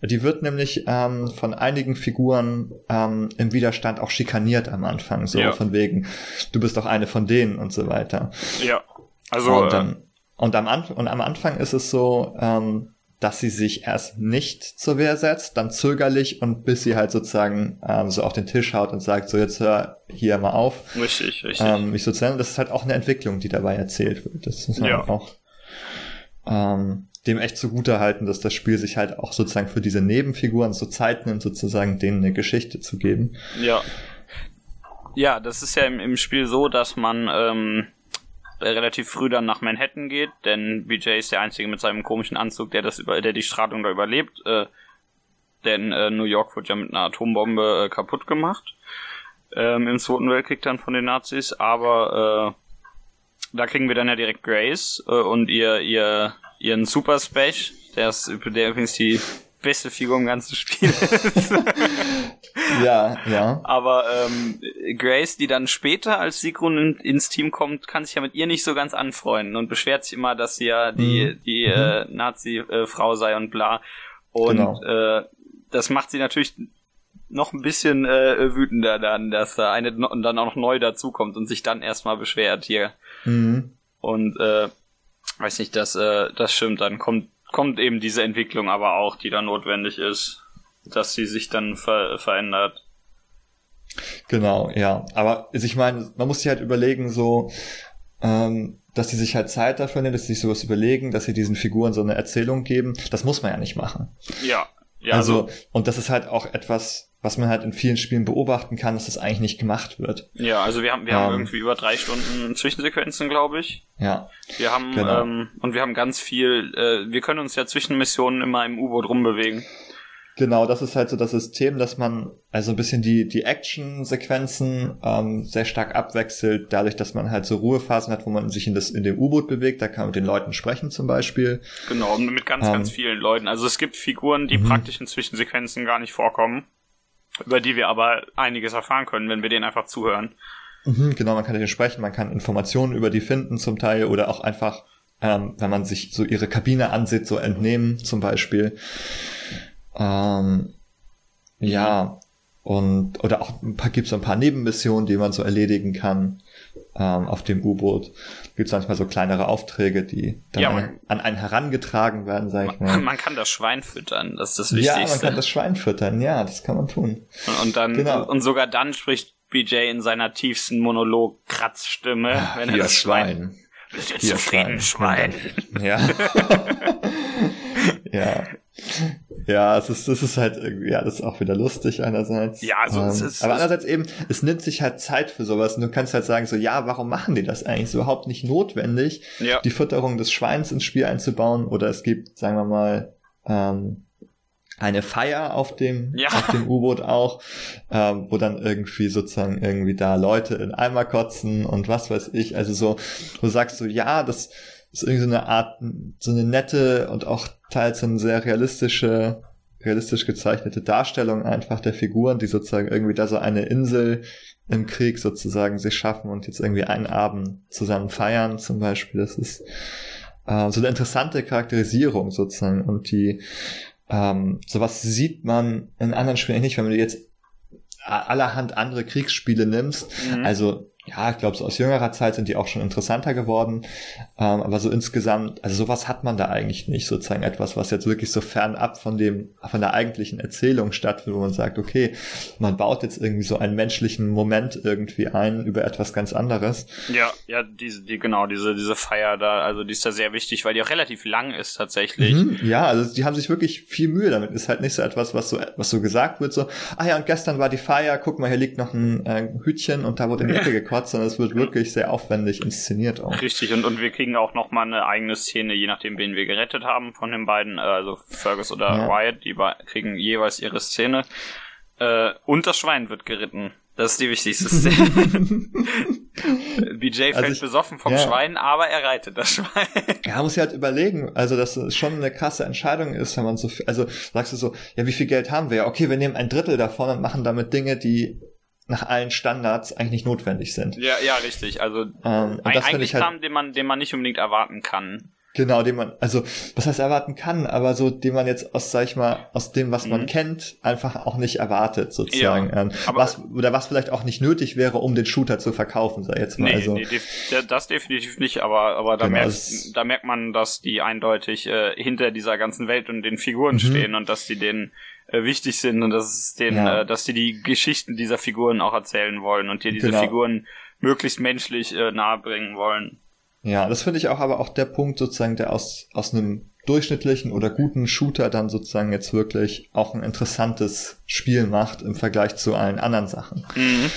Die wird nämlich ähm, von einigen Figuren ähm, im Widerstand auch schikaniert am Anfang, so ja. von wegen, du bist doch eine von denen und so weiter. Ja, also und, dann, äh, und, am, Anf und am Anfang ist es so, ähm, dass sie sich erst nicht zur Wehr setzt, dann zögerlich und bis sie halt sozusagen ähm, so auf den Tisch haut und sagt, so jetzt hör hier mal auf. Richtig, richtig. Ähm, mich so zu nennen. Das ist halt auch eine Entwicklung, die dabei erzählt wird. Das ist halt ja. auch ähm, dem echt zugute halten, dass das Spiel sich halt auch sozusagen für diese Nebenfiguren so Zeit nimmt, sozusagen denen eine Geschichte zu geben. Ja. Ja, das ist ja im, im Spiel so, dass man ähm, relativ früh dann nach Manhattan geht, denn BJ ist der Einzige mit seinem komischen Anzug, der das über, der die Strahlung da überlebt. Äh, denn äh, New York wird ja mit einer Atombombe äh, kaputt gemacht. Ähm, Im Zweiten Weltkrieg dann von den Nazis, aber äh, da kriegen wir dann ja direkt Grace äh, und ihr, ihr ihren Super Spash, der, ist, der übrigens die beste Figur im ganzen Spiel ist. ja, ja. Aber ähm, Grace, die dann später als Sigrun in, ins Team kommt, kann sich ja mit ihr nicht so ganz anfreunden und beschwert sich immer, dass sie ja die, mhm. die mhm. äh, Nazi-Frau sei und bla. Und genau. äh, das macht sie natürlich noch ein bisschen äh, wütender dann, dass da eine und dann auch noch neu dazukommt und sich dann erstmal beschwert hier. Mhm. Und äh, weiß nicht, das, äh, das stimmt, dann kommt, kommt eben diese Entwicklung aber auch, die dann notwendig ist, dass sie sich dann ver verändert. Genau, ja. Aber also ich meine, man muss sich halt überlegen, so, ähm, dass sie sich halt Zeit dafür nehmen, dass sie sich sowas überlegen, dass sie diesen Figuren so eine Erzählung geben. Das muss man ja nicht machen. Ja. Ja also, also und das ist halt auch etwas, was man halt in vielen Spielen beobachten kann, dass das eigentlich nicht gemacht wird. Ja, also wir haben, wir ähm, haben irgendwie über drei Stunden Zwischensequenzen, glaube ich. Ja. Wir haben, genau. ähm, und wir haben ganz viel, äh, wir können uns ja zwischen Missionen immer im U-Boot rumbewegen. Genau, das ist halt so das System, dass man also ein bisschen die, die Action-Sequenzen ähm, sehr stark abwechselt, dadurch, dass man halt so Ruhephasen hat, wo man sich in, das, in dem U-Boot bewegt, da kann man mit den Leuten sprechen zum Beispiel. Genau, mit ganz, ähm, ganz vielen Leuten. Also es gibt Figuren, die mhm. praktisch in Zwischensequenzen gar nicht vorkommen über die wir aber einiges erfahren können, wenn wir denen einfach zuhören. Mhm, genau, man kann denen sprechen, man kann Informationen über die finden zum Teil oder auch einfach, ähm, wenn man sich so ihre Kabine ansieht, so entnehmen zum Beispiel. Ähm, ja, und oder auch ein paar gibt es ein paar Nebenmissionen, die man so erledigen kann ähm, auf dem U-Boot. Gibt es manchmal so kleinere Aufträge, die dann ja, man, an einen herangetragen werden, sag ich mal. Man kann das Schwein füttern, das ist das Wichtigste. Ja, man kann das Schwein füttern, ja, das kann man tun. Und, und dann genau. und, und, sogar dann spricht BJ in seiner tiefsten Monolog-Kratzstimme, ah, wenn er das Schwein. Schwein. Bist du zufrieden, Schwein? Ja. ja. Ja, es ist, das ist halt irgendwie, ja, das ist auch wieder lustig einerseits. Ja, also ähm, es ist. Aber andererseits eben, es nimmt sich halt Zeit für sowas und du kannst halt sagen so, ja, warum machen die das eigentlich? Ist überhaupt nicht notwendig, ja. die Fütterung des Schweins ins Spiel einzubauen oder es gibt, sagen wir mal, ähm, eine Feier auf dem, ja. auf dem U-Boot auch, ähm, wo dann irgendwie sozusagen irgendwie da Leute in Eimer kotzen und was weiß ich. Also so, du sagst so, ja, das ist irgendwie so eine Art, so eine nette und auch teils so eine sehr realistische, realistisch gezeichnete Darstellung einfach der Figuren, die sozusagen irgendwie da so eine Insel im Krieg sozusagen sich schaffen und jetzt irgendwie einen Abend zusammen feiern zum Beispiel. Das ist äh, so eine interessante Charakterisierung sozusagen und die ähm, sowas sieht man in anderen Spielen nicht, wenn man jetzt allerhand andere Kriegsspiele nimmst. Mhm. Also ja, ich glaube, so aus jüngerer Zeit sind die auch schon interessanter geworden. Ähm, aber so insgesamt, also sowas hat man da eigentlich nicht, sozusagen etwas, was jetzt wirklich so fernab von dem, von der eigentlichen Erzählung stattfindet, wo man sagt, okay, man baut jetzt irgendwie so einen menschlichen Moment irgendwie ein über etwas ganz anderes. Ja, ja, diese, die, genau, diese, diese Feier da, also die ist da sehr wichtig, weil die auch relativ lang ist tatsächlich. Mhm, ja, also die haben sich wirklich viel Mühe damit. Ist halt nicht so etwas, was so, was so gesagt wird, so, ah ja, und gestern war die Feier, guck mal, hier liegt noch ein äh, Hütchen und da wurde in die Ecke gekotzt sondern es wird wirklich sehr aufwendig inszeniert auch. Richtig, und, und wir kriegen auch nochmal eine eigene Szene, je nachdem, wen wir gerettet haben von den beiden, äh, also Fergus oder ja. Wyatt, die kriegen jeweils ihre Szene. Äh, und das Schwein wird geritten. Das ist die wichtigste Szene. BJ fällt also ich, besoffen vom ja. Schwein, aber er reitet das Schwein. Ja, muss ja halt überlegen, also dass es schon eine krasse Entscheidung ist, wenn man so viel, also sagst du so, ja, wie viel Geld haben wir? Ja, okay, wir nehmen ein Drittel davon und machen damit Dinge, die nach allen Standards eigentlich nicht notwendig sind. Ja, ja, richtig. Also ähm, eigentlich halt, Kram, den man, den man nicht unbedingt erwarten kann. Genau, den man, also was heißt erwarten kann, aber so, den man jetzt aus, sag ich mal, aus dem, was mhm. man kennt, einfach auch nicht erwartet, sozusagen. Ja, ähm, was, oder was vielleicht auch nicht nötig wäre, um den Shooter zu verkaufen, sag ich jetzt mal. Nee, also, nee, das definitiv nicht, aber, aber da, genau, merkt, da merkt man, dass die eindeutig äh, hinter dieser ganzen Welt und den Figuren mhm. stehen und dass die den äh, wichtig sind und dass es den, ja. äh, dass die die Geschichten dieser Figuren auch erzählen wollen und dir diese genau. Figuren möglichst menschlich äh, nahebringen wollen. Ja, das finde ich auch aber auch der Punkt sozusagen, der aus, aus einem durchschnittlichen oder guten Shooter dann sozusagen jetzt wirklich auch ein interessantes Spiel macht im Vergleich zu allen anderen Sachen. Mhm.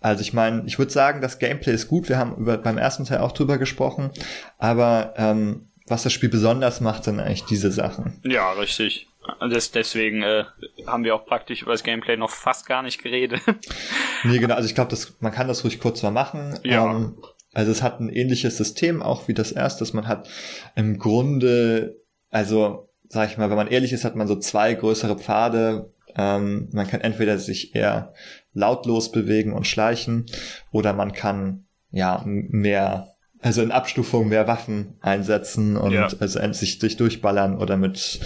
Also ich meine, ich würde sagen, das Gameplay ist gut. Wir haben über, beim ersten Teil auch drüber gesprochen, aber ähm, was das Spiel besonders macht, sind eigentlich diese Sachen. Ja, richtig. Das, deswegen äh, haben wir auch praktisch über das Gameplay noch fast gar nicht geredet. nee, genau. Also ich glaube, man kann das ruhig kurz mal machen. Ja. Ähm, also es hat ein ähnliches System auch wie das erste. Man hat im Grunde, also sag ich mal, wenn man ehrlich ist, hat man so zwei größere Pfade. Ähm, man kann entweder sich eher lautlos bewegen und schleichen oder man kann ja mehr also in Abstufung mehr Waffen einsetzen und ja. also sich sich durchballern oder mit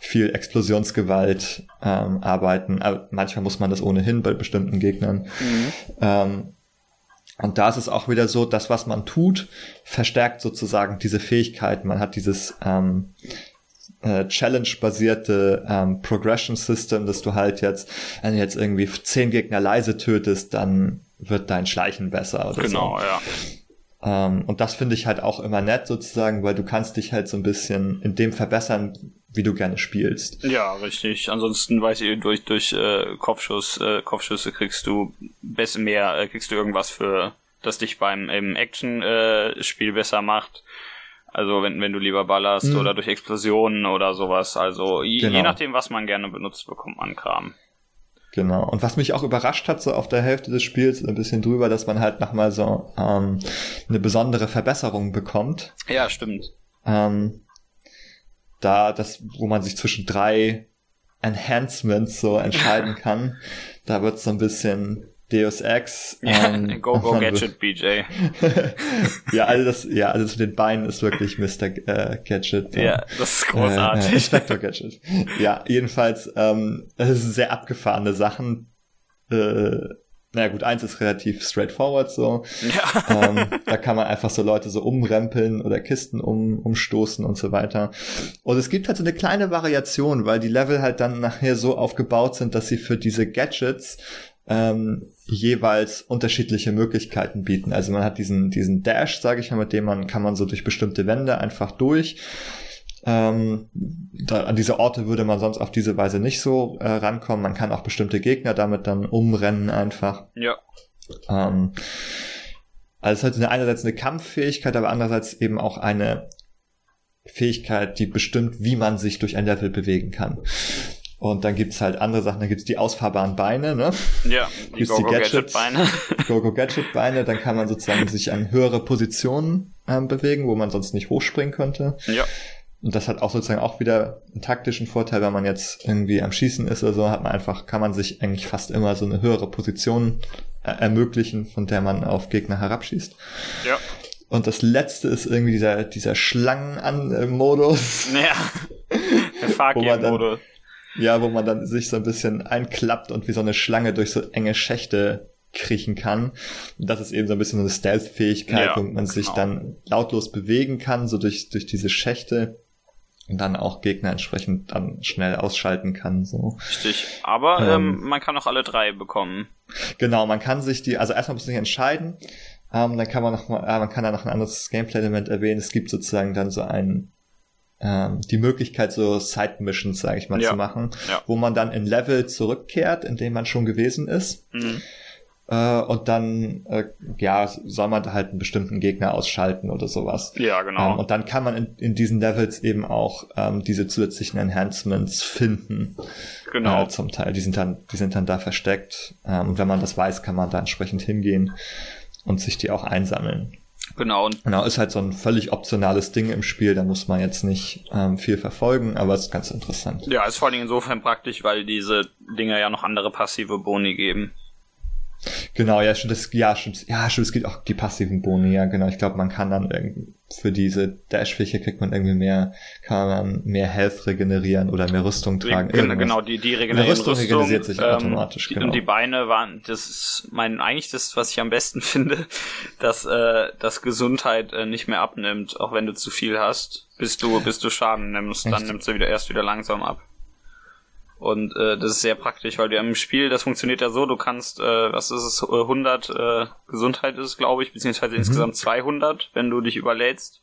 viel Explosionsgewalt ähm, arbeiten. Aber manchmal muss man das ohnehin bei bestimmten Gegnern. Mhm. Ähm, und da ist es auch wieder so, das, was man tut, verstärkt sozusagen diese Fähigkeit. Man hat dieses ähm, äh, Challenge-basierte ähm, Progression System, dass du halt jetzt, wenn du jetzt irgendwie zehn Gegner leise tötest, dann wird dein Schleichen besser oder genau, so. Genau, ja. Ähm, und das finde ich halt auch immer nett sozusagen, weil du kannst dich halt so ein bisschen in dem verbessern, wie du gerne spielst. Ja, richtig. Ansonsten weiß ich, durch, durch äh, Kopfschuss, äh, Kopfschüsse kriegst du besser mehr, äh, kriegst du irgendwas für, das dich beim im Action-Spiel äh, besser macht. Also wenn, wenn du lieber ballerst mhm. oder durch Explosionen oder sowas. Also je, genau. je nachdem, was man gerne benutzt, bekommt man Kram. Genau. Und was mich auch überrascht hat, so auf der Hälfte des Spiels ein bisschen drüber, dass man halt nochmal so ähm, eine besondere Verbesserung bekommt. Ja, stimmt. Ähm, da, das, wo man sich zwischen drei Enhancements so entscheiden kann, da wird so ein bisschen Deus Ex. Ähm, Go Go Gadget BJ. ja, also das, ja, also zu den Beinen ist wirklich Mr. Äh, Gadget. Ja, das ist großartig. Äh, Inspector Gadget. Ja, jedenfalls, ähm, es sind sehr abgefahrene Sachen. Äh, naja gut, eins ist relativ straightforward so. Ja. ähm, da kann man einfach so Leute so umrempeln oder Kisten um, umstoßen und so weiter. Und es gibt halt so eine kleine Variation, weil die Level halt dann nachher so aufgebaut sind, dass sie für diese Gadgets ähm, jeweils unterschiedliche Möglichkeiten bieten. Also man hat diesen, diesen Dash, sage ich mal, mit dem man kann man so durch bestimmte Wände einfach durch. Ähm, da, an diese Orte würde man sonst auf diese Weise nicht so äh, rankommen. Man kann auch bestimmte Gegner damit dann umrennen einfach. Ja. Ähm, also es hat einerseits eine Kampffähigkeit, aber andererseits eben auch eine Fähigkeit, die bestimmt, wie man sich durch ein Level bewegen kann. Und dann gibt's halt andere Sachen, dann gibt's die ausfahrbaren Beine, ne? Ja, die Go-Go-Gadget-Beine. Go-Go-Gadget-Beine, dann kann man sozusagen sich an höhere Positionen ähm, bewegen, wo man sonst nicht hochspringen könnte. Ja. Und das hat auch sozusagen auch wieder einen taktischen Vorteil, wenn man jetzt irgendwie am Schießen ist oder so, hat man einfach, kann man sich eigentlich fast immer so eine höhere Position äh, ermöglichen, von der man auf Gegner herabschießt. Ja. Und das letzte ist irgendwie dieser, dieser Schlangen-Modus. Ja. Der Fahrgame-Modus Ja, wo man dann sich so ein bisschen einklappt und wie so eine Schlange durch so enge Schächte kriechen kann. Und das ist eben so ein bisschen so eine Stealth-Fähigkeit, ja, wo man sich genau. dann lautlos bewegen kann, so durch, durch diese Schächte und dann auch Gegner entsprechend dann schnell ausschalten kann. So. Richtig. Aber ähm, ähm, man kann auch alle drei bekommen. Genau, man kann sich die, also erstmal muss man sich entscheiden. Ähm, dann kann man noch mal, äh, man kann da noch ein anderes Gameplay-Element erwähnen. Es gibt sozusagen dann so ein ähm, die Möglichkeit, so Side-Missions, sage ich mal, ja. zu machen, ja. wo man dann in Level zurückkehrt, in dem man schon gewesen ist. Mhm. Äh, und dann, äh, ja, soll man halt einen bestimmten Gegner ausschalten oder sowas. Ja, genau. Ähm, und dann kann man in, in diesen Levels eben auch ähm, diese zusätzlichen Enhancements finden. Genau. Äh, zum Teil. Die sind dann, die sind dann da versteckt. Ähm, und wenn man das weiß, kann man da entsprechend hingehen und sich die auch einsammeln. Genau. Und genau, ist halt so ein völlig optionales Ding im Spiel, da muss man jetzt nicht ähm, viel verfolgen, aber ist ganz interessant. Ja, ist vor allem insofern praktisch, weil diese Dinger ja noch andere passive Boni geben. Genau, ja, stimmt, das, ja, stimmt, ja, stimmt, es gibt auch die passiven Boni, ja, genau. Ich glaube, man kann dann für diese Dash-Fläche kriegt man irgendwie mehr, kann man mehr Health regenerieren oder mehr Rüstung tragen. Genau, genau die, die regenerieren Rüstung, Rüstung regeneriert sich ähm, automatisch, genau. Und die Beine waren, das ist mein, eigentlich das, was ich am besten finde, dass, äh, dass Gesundheit äh, nicht mehr abnimmt, auch wenn du zu viel hast, bis du, bis du Schaden nimmst, Echt? dann nimmt sie wieder erst wieder langsam ab. Und äh, das ist sehr praktisch, weil du im Spiel, das funktioniert ja so, du kannst, äh, was ist es, 100 äh, Gesundheit ist glaube ich, beziehungsweise mhm. insgesamt 200, wenn du dich überlädst,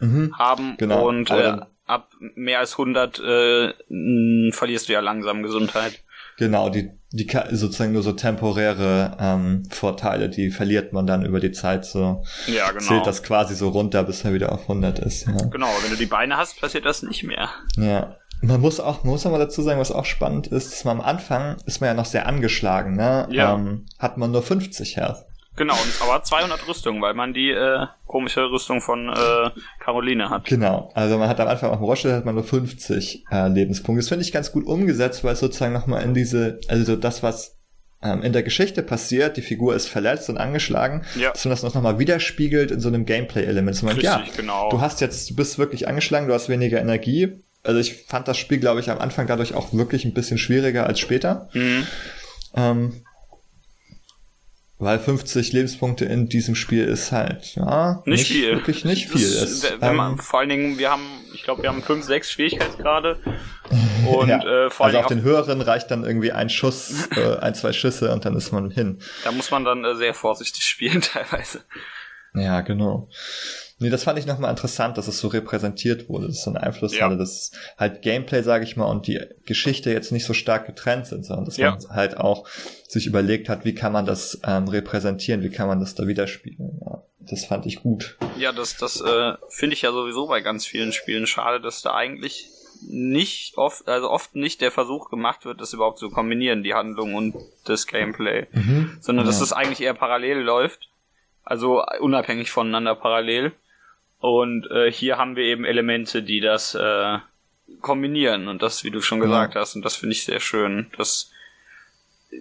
mhm. haben. Genau. Und äh, ab mehr als 100 äh, verlierst du ja langsam Gesundheit. Genau, die, die sozusagen nur so temporäre ähm, Vorteile, die verliert man dann über die Zeit so. Ja, genau. Zählt das quasi so runter, bis er wieder auf 100 ist. Ja. Genau, wenn du die Beine hast, passiert das nicht mehr. Ja. Man muss auch, man muss aber dazu sagen, was auch spannend ist, dass man am Anfang ist man ja noch sehr angeschlagen, ne? Ja. Ähm, hat man nur 50 Health. Genau, und aber 200 Rüstung, weil man die äh, komische Rüstung von äh, Caroline hat. Genau, also man hat am Anfang auf dem Roche hat man nur 50 äh, Lebenspunkte. Das finde ich ganz gut umgesetzt, weil es sozusagen nochmal in diese, also das, was ähm, in der Geschichte passiert, die Figur ist verletzt und angeschlagen, ja. dass man das nochmal widerspiegelt in so einem Gameplay-Element. So ja, genau. du hast jetzt, du bist wirklich angeschlagen, du hast weniger Energie, also ich fand das Spiel, glaube ich, am Anfang dadurch auch wirklich ein bisschen schwieriger als später. Mhm. Ähm, weil 50 Lebenspunkte in diesem Spiel ist halt, ja, nicht, nicht viel. Wirklich nicht viel. Das, es, wenn man, ähm, vor allen Dingen, wir haben, ich glaube, wir haben 5, 6 Schwierigkeitsgrade. Und ja, äh, vor also auf den höheren reicht dann irgendwie ein Schuss, äh, ein, zwei Schüsse und dann ist man hin. Da muss man dann äh, sehr vorsichtig spielen teilweise. Ja, genau. Nee, das fand ich nochmal interessant, dass es so repräsentiert wurde, dass es so einen Einfluss ja. hatte, dass halt Gameplay, sage ich mal, und die Geschichte jetzt nicht so stark getrennt sind, sondern dass ja. man halt auch sich überlegt hat, wie kann man das ähm, repräsentieren, wie kann man das da widerspiegeln. Ja, das fand ich gut. Ja, das, das äh, finde ich ja sowieso bei ganz vielen Spielen schade, dass da eigentlich nicht oft, also oft nicht der Versuch gemacht wird, das überhaupt zu kombinieren, die Handlung und das Gameplay, mhm. sondern dass es eigentlich eher parallel läuft, also unabhängig voneinander parallel. Und äh, hier haben wir eben Elemente, die das äh, kombinieren und das, wie du schon gesagt ja. hast, und das finde ich sehr schön. Das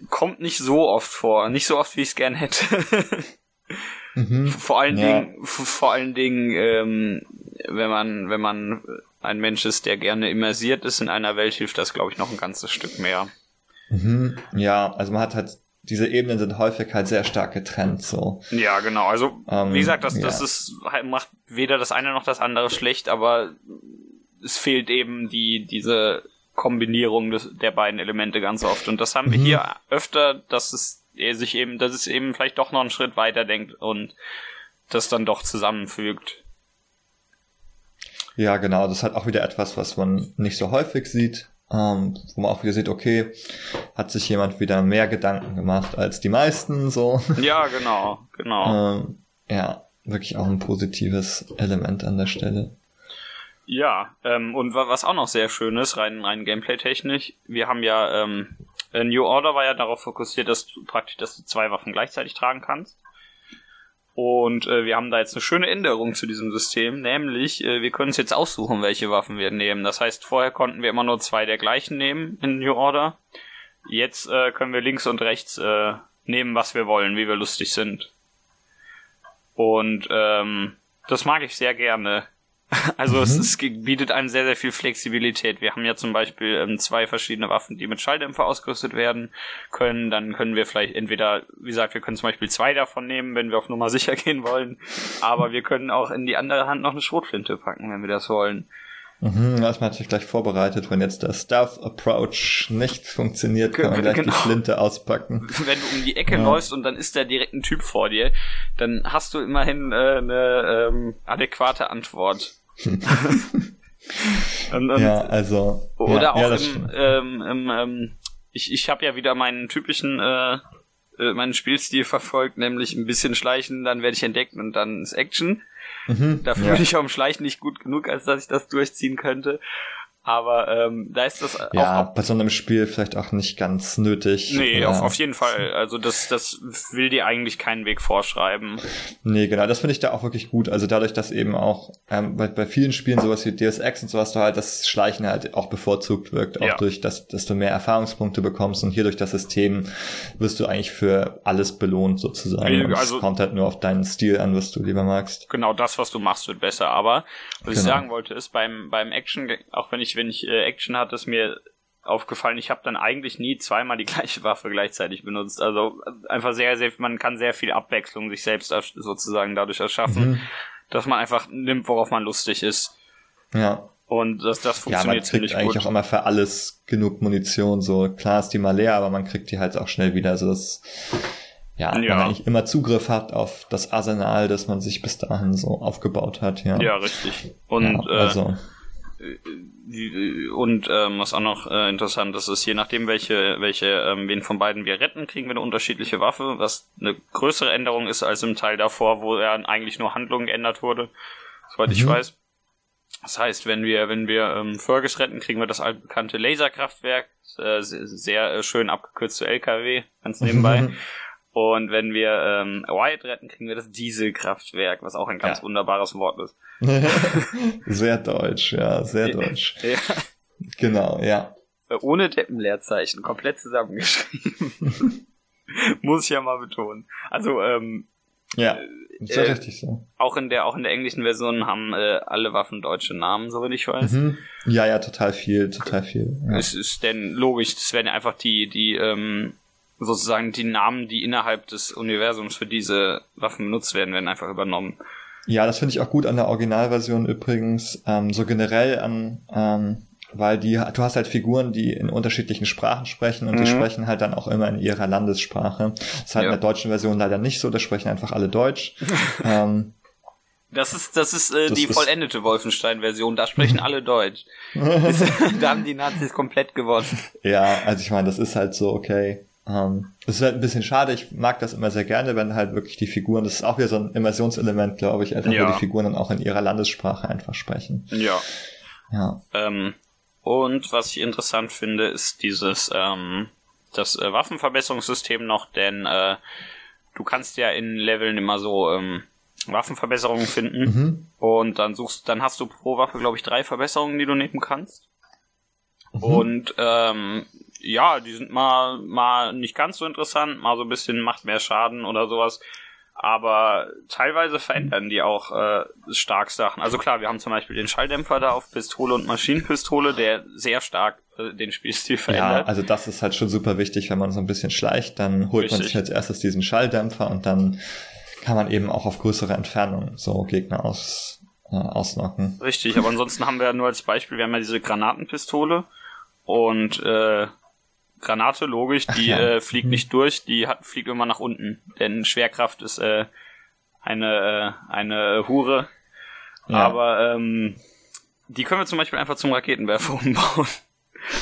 kommt nicht so oft vor, nicht so oft, wie ich es gern hätte. mhm. Vor allen ja. Dingen, vor allen Dingen, ähm, wenn man, wenn man ein Mensch ist, der gerne immersiert ist in einer Welt, hilft das, glaube ich, noch ein ganzes Stück mehr. Mhm. Ja, also man hat halt diese Ebenen sind häufig halt sehr stark getrennt, so. Ja, genau. Also, ähm, wie gesagt, das, ja. das ist, halt, macht weder das eine noch das andere schlecht, aber es fehlt eben die, diese Kombinierung des, der beiden Elemente ganz oft. Und das haben wir mhm. hier öfter, dass es sich eben, dass es eben vielleicht doch noch einen Schritt weiter denkt und das dann doch zusammenfügt. Ja, genau. Das ist halt auch wieder etwas, was man nicht so häufig sieht ähm, wo man auch wieder sieht, okay, hat sich jemand wieder mehr Gedanken gemacht als die meisten, so. Ja, genau, genau. ähm, ja, wirklich auch ein positives Element an der Stelle. Ja, ähm, und was auch noch sehr schön ist, rein, rein Gameplay-technisch, wir haben ja, ähm, New Order war ja darauf fokussiert, dass du praktisch, dass du zwei Waffen gleichzeitig tragen kannst. Und äh, wir haben da jetzt eine schöne Änderung zu diesem System, nämlich äh, wir können uns jetzt aussuchen, welche Waffen wir nehmen. Das heißt, vorher konnten wir immer nur zwei der gleichen nehmen in New Order. Jetzt äh, können wir links und rechts äh, nehmen, was wir wollen, wie wir lustig sind. Und ähm, das mag ich sehr gerne. Also mhm. es, es, bietet einem sehr, sehr viel Flexibilität. Wir haben ja zum Beispiel ähm, zwei verschiedene Waffen, die mit Schalldämpfer ausgerüstet werden können. Dann können wir vielleicht entweder, wie gesagt, wir können zum Beispiel zwei davon nehmen, wenn wir auf Nummer sicher gehen wollen. Aber wir können auch in die andere Hand noch eine Schrotflinte packen, wenn wir das wollen. Mhm, da ist man natürlich gleich vorbereitet, wenn jetzt der Stealth Approach nicht funktioniert, kann man gleich genau. die Flinte auspacken. Wenn du um die Ecke ja. läufst und dann ist da direkt ein Typ vor dir, dann hast du immerhin äh, eine ähm, adäquate Antwort. und, und, ja, also. Oder ja, auch ja, im, ähm, im, ähm, ich, ich habe ja wieder meinen typischen äh, äh, meinen Spielstil verfolgt, nämlich ein bisschen schleichen, dann werde ich entdeckt und dann ist Action. Mhm, Dafür ja. bin ich auch im Schleichen nicht gut genug, als dass ich das durchziehen könnte. Aber ähm, da ist das ja auch, bei so einem Spiel vielleicht auch nicht ganz nötig. Nee, ja. auf, auf jeden Fall. Also das, das will dir eigentlich keinen Weg vorschreiben. Nee, genau, das finde ich da auch wirklich gut. Also dadurch, dass eben auch ähm, bei, bei vielen Spielen sowas wie Deus Ex und sowas du halt das Schleichen halt auch bevorzugt wirkt, auch ja. durch das, dass du mehr Erfahrungspunkte bekommst und hier durch das System wirst du eigentlich für alles belohnt sozusagen. Nee, also, es kommt halt nur auf deinen Stil an, was du lieber magst. Genau, das, was du machst, wird besser. Aber was genau. ich sagen wollte, ist beim, beim Action, auch wenn ich wenn ich äh, Action hatte, ist mir aufgefallen, ich habe dann eigentlich nie zweimal die gleiche Waffe gleichzeitig benutzt. Also einfach sehr, sehr, man kann sehr viel Abwechslung sich selbst sozusagen dadurch erschaffen, mhm. dass man einfach nimmt, worauf man lustig ist. Ja. Und das, das funktioniert ja, man kriegt eigentlich auch immer für alles genug Munition. So klar ist die mal leer, aber man kriegt die halt auch schnell wieder. Also das, ja, ja. man eigentlich immer Zugriff hat auf das Arsenal, das man sich bis dahin so aufgebaut hat. Ja, ja richtig. Und ja, also. Äh, und ähm, was auch noch äh, interessant ist, ist je nachdem, welche, welche, ähm, wen von beiden wir retten, kriegen wir eine unterschiedliche Waffe, was eine größere Änderung ist als im Teil davor, wo er eigentlich nur Handlung geändert wurde, soweit mhm. ich weiß. Das heißt, wenn wir, wenn wir ähm, Fergus retten, kriegen wir das altbekannte Laserkraftwerk, äh, sehr, sehr äh, schön abgekürzte LKW, ganz nebenbei. Und wenn wir ähm, Wyatt retten, kriegen wir das Dieselkraftwerk, was auch ein ganz ja. wunderbares Wort ist. sehr deutsch, ja, sehr deutsch. ja. Genau, ja. Äh, ohne Deppenleerzeichen, komplett zusammengeschrieben. Muss ich ja mal betonen. Also, ähm, ja, äh, ist ja äh, richtig so. Auch in der, auch in der englischen Version haben äh, alle Waffen deutsche Namen, so wenn ich weiß. Mhm. Ja, ja, total viel, total viel. Ja. Es ist denn logisch, das werden einfach die, die, ähm, sozusagen die Namen, die innerhalb des Universums für diese Waffen benutzt werden, werden einfach übernommen. Ja, das finde ich auch gut an der Originalversion übrigens, ähm, so generell an, ähm, weil die, du hast halt Figuren, die in unterschiedlichen Sprachen sprechen und mhm. die sprechen halt dann auch immer in ihrer Landessprache. Das ist halt ja. in der deutschen Version leider nicht so, da sprechen einfach alle Deutsch. ähm, das ist, das ist äh, das die ist vollendete Wolfenstein-Version, da sprechen alle Deutsch. da haben die Nazis komplett gewonnen. Ja, also ich meine, das ist halt so, okay. Ähm, das ist halt ein bisschen schade, ich mag das immer sehr gerne, wenn halt wirklich die Figuren, das ist auch wieder so ein Immersionselement, glaube ich, einfach ja. wo die Figuren dann auch in ihrer Landessprache einfach sprechen. Ja. Ja. Ähm, und was ich interessant finde, ist dieses, ähm, das äh, Waffenverbesserungssystem noch, denn äh, du kannst ja in Leveln immer so ähm, Waffenverbesserungen finden mhm. und dann suchst, dann hast du pro Waffe, glaube ich, drei Verbesserungen, die du nehmen kannst. Mhm. Und ähm, ja, die sind mal, mal nicht ganz so interessant, mal so ein bisschen macht mehr Schaden oder sowas. Aber teilweise verändern die auch äh, stark Sachen. Also klar, wir haben zum Beispiel den Schalldämpfer da auf Pistole und Maschinenpistole, der sehr stark äh, den Spielstil verändert. Ja, also das ist halt schon super wichtig, wenn man so ein bisschen schleicht, dann holt Richtig. man sich als erstes diesen Schalldämpfer und dann kann man eben auch auf größere Entfernungen so Gegner aus, äh, ausnocken. Richtig, aber ansonsten haben wir nur als Beispiel, wir haben ja diese Granatenpistole und äh, Granate, logisch, die ja. äh, fliegt nicht durch, die hat, fliegt immer nach unten. Denn Schwerkraft ist äh, eine, äh, eine Hure. Ja. Aber ähm, die können wir zum Beispiel einfach zum Raketenwerfer umbauen.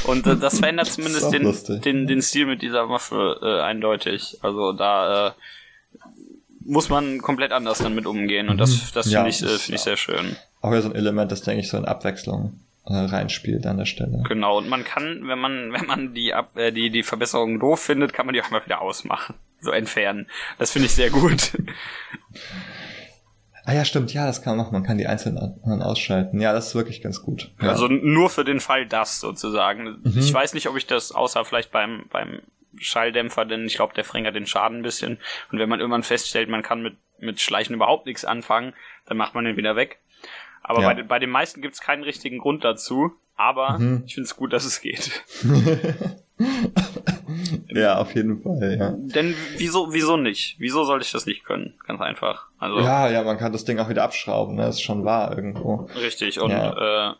Und äh, das verändert zumindest den, den, den Stil mit dieser Waffe äh, eindeutig. Also da äh, muss man komplett anders dann mit umgehen. Und das, mhm. das ja, finde ich, äh, find ich sehr schön. Auch ja so ein Element, das denke ich so in Abwechslung äh, reinspielt an der Stelle. Genau, und man kann, wenn man, wenn man die, Ab äh, die, die Verbesserung doof findet, kann man die auch mal wieder ausmachen. So entfernen. Das finde ich sehr gut. Ah ja, stimmt, ja, das kann man machen. Man kann die einzelnen ausschalten. Ja, das ist wirklich ganz gut. Ja. Also nur für den Fall das sozusagen. Mhm. Ich weiß nicht, ob ich das außer vielleicht beim, beim Schalldämpfer, denn ich glaube, der verringert den Schaden ein bisschen. Und wenn man irgendwann feststellt, man kann mit, mit Schleichen überhaupt nichts anfangen, dann macht man den wieder weg. Aber ja. bei, bei den meisten gibt es keinen richtigen Grund dazu. Aber mhm. ich finde es gut, dass es geht. ja, auf jeden Fall, ja. Denn wieso, wieso nicht? Wieso sollte ich das nicht können? Ganz einfach. Also, ja, ja, man kann das Ding auch wieder abschrauben, ne? Das ist schon wahr irgendwo. Richtig, und ja. äh,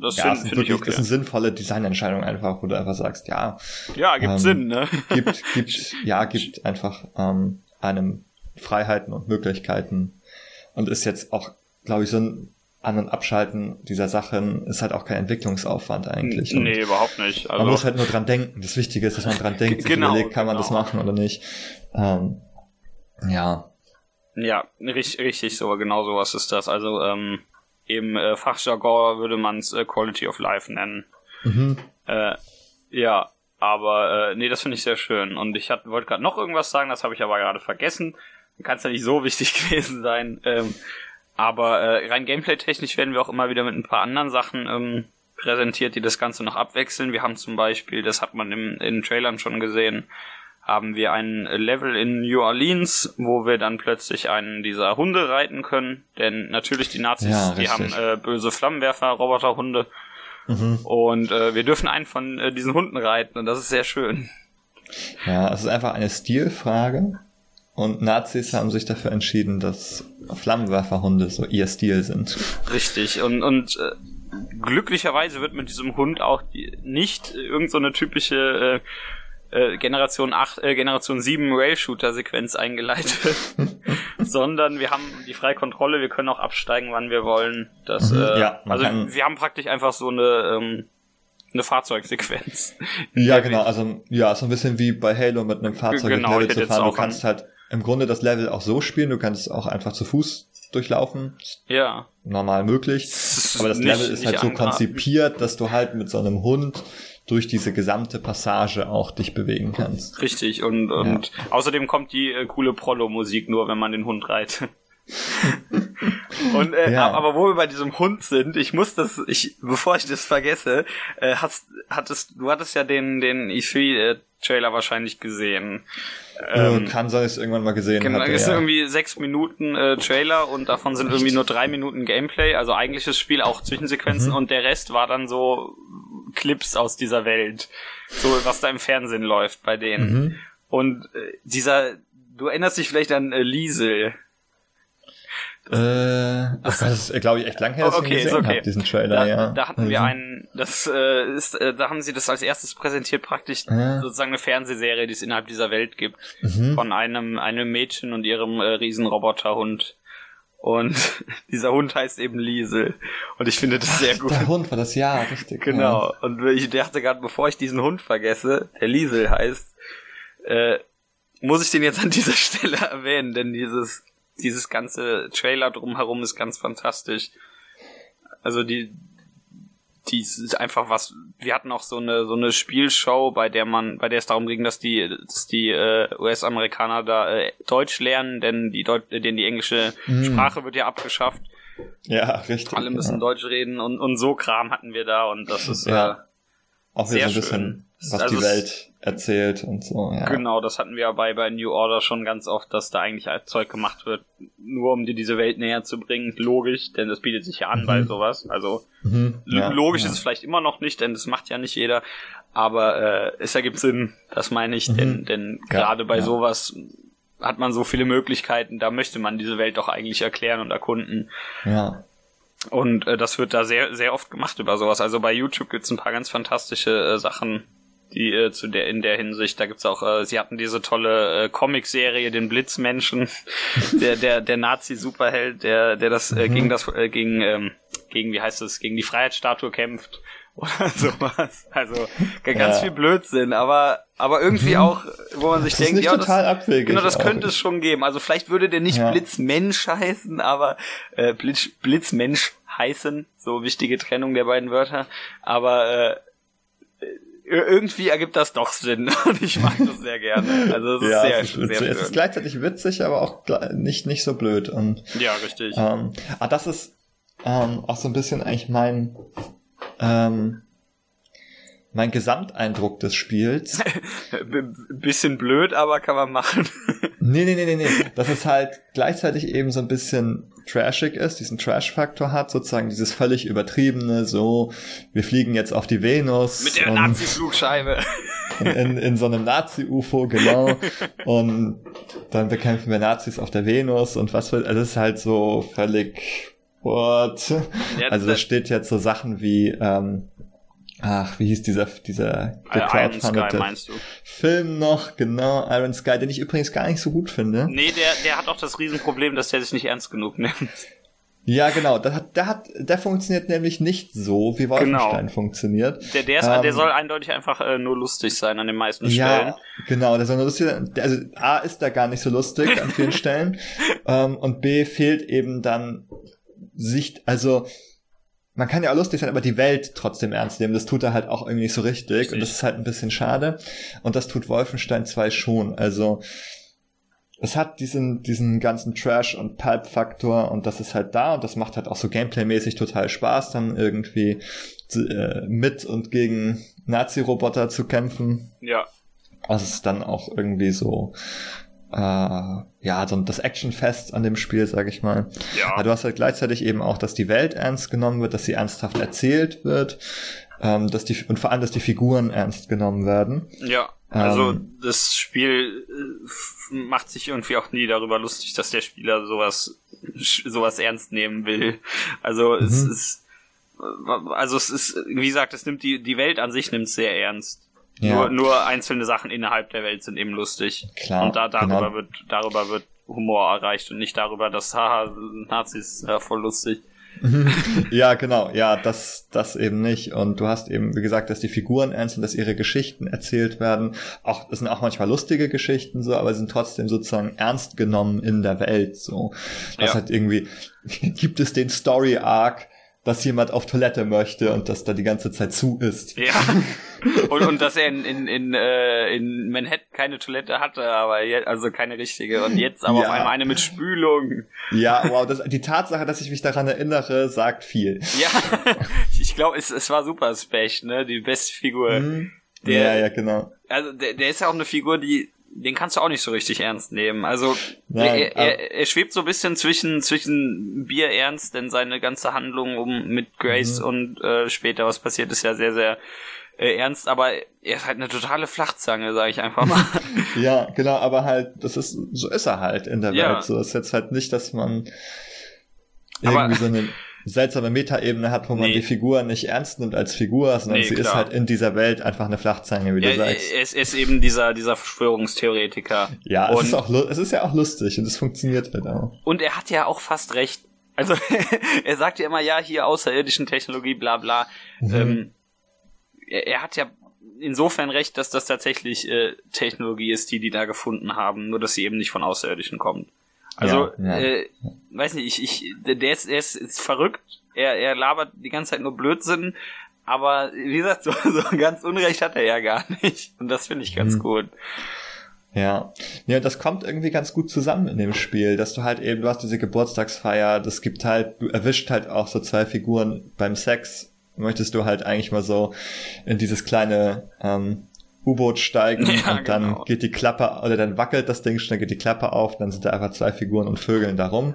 das ja, finde find ich okay. ist eine sinnvolle Designentscheidung einfach, wo du einfach sagst, ja. Ja, gibt ähm, Sinn, ne? Gibt, gibt, ja, gibt einfach ähm, einem Freiheiten und Möglichkeiten und ist jetzt auch, glaube ich, so ein An- und Abschalten dieser Sachen ist halt auch kein Entwicklungsaufwand eigentlich. Und nee, überhaupt nicht. Also man muss halt nur dran denken. Das Wichtige ist, dass man dran denkt, sich genau, überlegt, kann man genau. das machen oder nicht. Ähm, ja. Ja, richtig, richtig so, genau sowas ist das. Also ähm, im äh, Fachjargon würde man es äh, Quality of Life nennen. Mhm. Äh, ja, aber äh, nee, das finde ich sehr schön. Und ich wollte gerade noch irgendwas sagen, das habe ich aber gerade vergessen. Kann es ja nicht so wichtig gewesen sein. Ähm, aber äh, rein gameplay-technisch werden wir auch immer wieder mit ein paar anderen Sachen ähm, präsentiert, die das Ganze noch abwechseln. Wir haben zum Beispiel, das hat man im, in den Trailern schon gesehen, haben wir ein Level in New Orleans, wo wir dann plötzlich einen dieser Hunde reiten können. Denn natürlich die Nazis, ja, die haben äh, böse Flammenwerfer, Roboterhunde. Mhm. Und äh, wir dürfen einen von äh, diesen Hunden reiten und das ist sehr schön. Ja, es ist einfach eine Stilfrage. Und Nazis haben sich dafür entschieden, dass Flammenwerferhunde so ihr Stil sind. Richtig. Und, und äh, glücklicherweise wird mit diesem Hund auch die, nicht irgend so eine typische äh, äh, Generation 8, äh, Generation 7 Rail-Shooter-Sequenz eingeleitet, sondern wir haben die freie Kontrolle, wir können auch absteigen, wann wir wollen. Das, mhm, äh, ja, also wir haben praktisch einfach so eine ähm, eine Fahrzeugsequenz. Ja, genau, also ja, so ein bisschen wie bei Halo mit einem Fahrzeug genau, Level zu fahren. Du kannst halt im Grunde das Level auch so spielen, du kannst auch einfach zu Fuß durchlaufen. Ja. Normal möglich. Aber das nicht, Level ist halt so konzipiert, dass du halt mit so einem Hund durch diese gesamte Passage auch dich bewegen kannst. Richtig, und, und ja. außerdem kommt die äh, coole Prollo-Musik nur, wenn man den Hund reitet. und äh, ja. aber wo wir bei diesem Hund sind, ich muss das, ich bevor ich das vergesse, äh, hast, hattest du hattest ja den den E3 äh, Trailer wahrscheinlich gesehen. Ähm, kann sein, dass ich irgendwann mal gesehen. Genau, es sind irgendwie sechs Minuten äh, Trailer und davon sind irgendwie nur drei Minuten Gameplay, also eigentliches Spiel, auch Zwischensequenzen mhm. und der Rest war dann so Clips aus dieser Welt, so was da im Fernsehen läuft bei denen. Mhm. Und äh, dieser, du erinnerst dich vielleicht an äh, Liesel, äh, das, das ist, glaube ich, echt lang her, dass okay, ich gesehen okay. habe, diesen Trailer, da, ja. Da hatten mhm. wir einen, das äh, ist, äh, da haben sie das als erstes präsentiert, praktisch ja. sozusagen eine Fernsehserie, die es innerhalb dieser Welt gibt, mhm. von einem, einem Mädchen und ihrem äh, Riesenroboterhund. Und dieser Hund heißt eben Liesel. Und ich finde das sehr Ach, gut. Der Hund war das, ja, richtig. Genau. Ja. Und ich dachte gerade, bevor ich diesen Hund vergesse, der Liesel heißt, äh, muss ich den jetzt an dieser Stelle erwähnen, denn dieses dieses ganze Trailer drumherum ist ganz fantastisch. Also die, die ist einfach was. Wir hatten auch so eine so eine Spielshow, bei der man, bei der es darum ging, dass die, dass die äh, US-Amerikaner da äh, Deutsch lernen, denn die Deut denn die englische mm. Sprache wird ja abgeschafft. Ja, richtig. Alle müssen ja. Deutsch reden und und so Kram hatten wir da und das ist ja. Äh, auch wieder so ein bisschen, was also die Welt erzählt und so, ja. Genau, das hatten wir ja bei, bei New Order schon ganz oft, dass da eigentlich Zeug gemacht wird, nur um dir diese Welt näher zu bringen. Logisch, denn das bietet sich ja an mhm. bei sowas. Also, mhm, ja, logisch ja. ist es vielleicht immer noch nicht, denn das macht ja nicht jeder. Aber äh, es ergibt Sinn, das meine ich, mhm. denn, denn gerade bei sowas hat man so viele Möglichkeiten, da möchte man diese Welt doch eigentlich erklären und erkunden. Ja. Und äh, das wird da sehr, sehr oft gemacht über sowas. Also bei YouTube gibt's ein paar ganz fantastische äh, Sachen, die äh, zu der in der Hinsicht. Da gibt's auch, äh, sie hatten diese tolle äh, Comic-Serie, den Blitzmenschen, der der der Nazi-Superheld, der der das äh, mhm. gegen das äh, gegen ähm, gegen wie heißt es gegen die Freiheitsstatue kämpft oder sowas. Also ganz ja. viel Blödsinn, aber aber irgendwie mhm. auch, wo man sich das denkt, ja, das, genau, das könnte es schon geben. Also vielleicht würde der nicht ja. Blitzmensch heißen, aber äh, Blitz, Blitzmensch heißen, so wichtige Trennung der beiden Wörter. Aber äh, irgendwie ergibt das doch Sinn und ich mag das sehr gerne. Also es ist ja, sehr, es ist, sehr es ist gleichzeitig witzig, aber auch nicht nicht so blöd und ja richtig. Ähm, ah, das ist ähm, auch so ein bisschen eigentlich mein ähm, mein Gesamteindruck des Spiels. bisschen blöd, aber kann man machen. Nee, nee, nee, nee, nee. Dass es halt gleichzeitig eben so ein bisschen trashig ist, diesen Trash-Faktor hat, sozusagen dieses völlig übertriebene, so, wir fliegen jetzt auf die Venus. Mit der Nazi-Flugscheibe. In, in so einem Nazi-UFO, genau. Und dann bekämpfen wir Nazis auf der Venus und was wird, also es ist halt so völlig, what? Ja, also da steht jetzt so Sachen wie, ähm, Ach, wie hieß dieser, dieser gecrowdfundete Film noch? Genau, Iron Sky, den ich übrigens gar nicht so gut finde. Nee, der, der hat auch das Riesenproblem, dass der sich nicht ernst genug nimmt. Ja, genau. Der hat, der hat, der funktioniert nämlich nicht so, wie Wolfenstein genau. funktioniert. Der, der, ist, ähm, der soll eindeutig einfach äh, nur lustig sein an den meisten Stellen. Ja, genau. Der soll nur lustig sein. Also A ist da gar nicht so lustig an vielen Stellen. Ähm, und B fehlt eben dann Sicht, also man kann ja auch lustig sein, aber die Welt trotzdem ernst nehmen. Das tut er halt auch irgendwie nicht so richtig. richtig. Und das ist halt ein bisschen schade. Und das tut Wolfenstein 2 schon. Also, es hat diesen, diesen ganzen Trash- und Pulp-Faktor und das ist halt da und das macht halt auch so Gameplay-mäßig total Spaß, dann irgendwie äh, mit und gegen Nazi-Roboter zu kämpfen. Ja. Das ist dann auch irgendwie so äh, ja, so das Actionfest an dem Spiel, sag ich mal. Ja. Aber du hast halt gleichzeitig eben auch, dass die Welt ernst genommen wird, dass sie ernsthaft erzählt wird, ähm, dass die und vor allem, dass die Figuren ernst genommen werden. Ja. Also ähm, das Spiel äh, macht sich irgendwie auch nie darüber lustig, dass der Spieler sowas sowas ernst nehmen will. Also mhm. es ist also es ist wie gesagt, es nimmt die die Welt an sich nimmt sehr ernst. Ja. Nur, nur einzelne Sachen innerhalb der Welt sind eben lustig. Klar. Und da, darüber genau. wird, darüber wird Humor erreicht und nicht darüber, dass haha, Nazis ja, voll lustig. ja, genau, ja, das, das eben nicht. Und du hast eben, wie gesagt, dass die Figuren ernst sind, dass ihre Geschichten erzählt werden. Auch, das sind auch manchmal lustige Geschichten so, aber sie sind trotzdem sozusagen ernst genommen in der Welt so. Das ja. hat irgendwie, gibt es den Story Arc, dass jemand auf Toilette möchte und dass da die ganze Zeit zu ist. Ja. Und, und dass er in, in, in, äh, in Manhattan keine Toilette hatte, aber jetzt, also keine richtige. Und jetzt aber ja. auf einmal eine mit Spülung. Ja, wow, das, die Tatsache, dass ich mich daran erinnere, sagt viel. Ja, ich glaube, es, es war super Specht, ne? Die beste Figur. Mhm. Der, ja, ja, genau. Also der, der ist ja auch eine Figur, die den kannst du auch nicht so richtig ernst nehmen. Also Nein, er, er, er, schwebt so ein bisschen zwischen zwischen Bier ernst, denn seine ganze Handlung um mit Grace mhm. und äh, später was passiert ist ja sehr sehr äh, ernst, aber er ist halt eine totale Flachzange, sage ich einfach mal. ja, genau, aber halt das ist so ist er halt in der ja. Welt. So ist jetzt halt nicht, dass man irgendwie aber, so eine seltsame Metaebene hat, wo man nee. die Figur nicht ernst nimmt als Figur, sondern nee, sie klar. ist halt in dieser Welt einfach eine Flachzange, wie ja, du sagst. Es ist eben dieser, dieser Verschwörungstheoretiker. Ja, und es ist, auch, es ist ja auch lustig und es funktioniert halt auch. Und er hat ja auch fast recht. Also er sagt ja immer, ja, hier außerirdischen Technologie, bla bla. Mhm. Ähm, er, er hat ja insofern recht, dass das tatsächlich äh, Technologie ist, die die da gefunden haben, nur dass sie eben nicht von Außerirdischen kommt. Also, ja, ja. Äh, weiß nicht, ich, ich, der ist, der ist, ist verrückt. Er, er labert die ganze Zeit nur Blödsinn. Aber wie gesagt, so, so ganz Unrecht hat er ja gar nicht. Und das finde ich ganz mhm. gut. Ja. Ja, das kommt irgendwie ganz gut zusammen in dem Spiel, dass du halt eben, du hast diese Geburtstagsfeier, das gibt halt, du erwischt halt auch so zwei Figuren beim Sex, möchtest du halt eigentlich mal so in dieses kleine ähm, U-Boot steigen ja, und dann genau. geht die Klappe, oder dann wackelt das Ding schnell, geht die Klappe auf, dann sind da einfach zwei Figuren und Vögeln darum.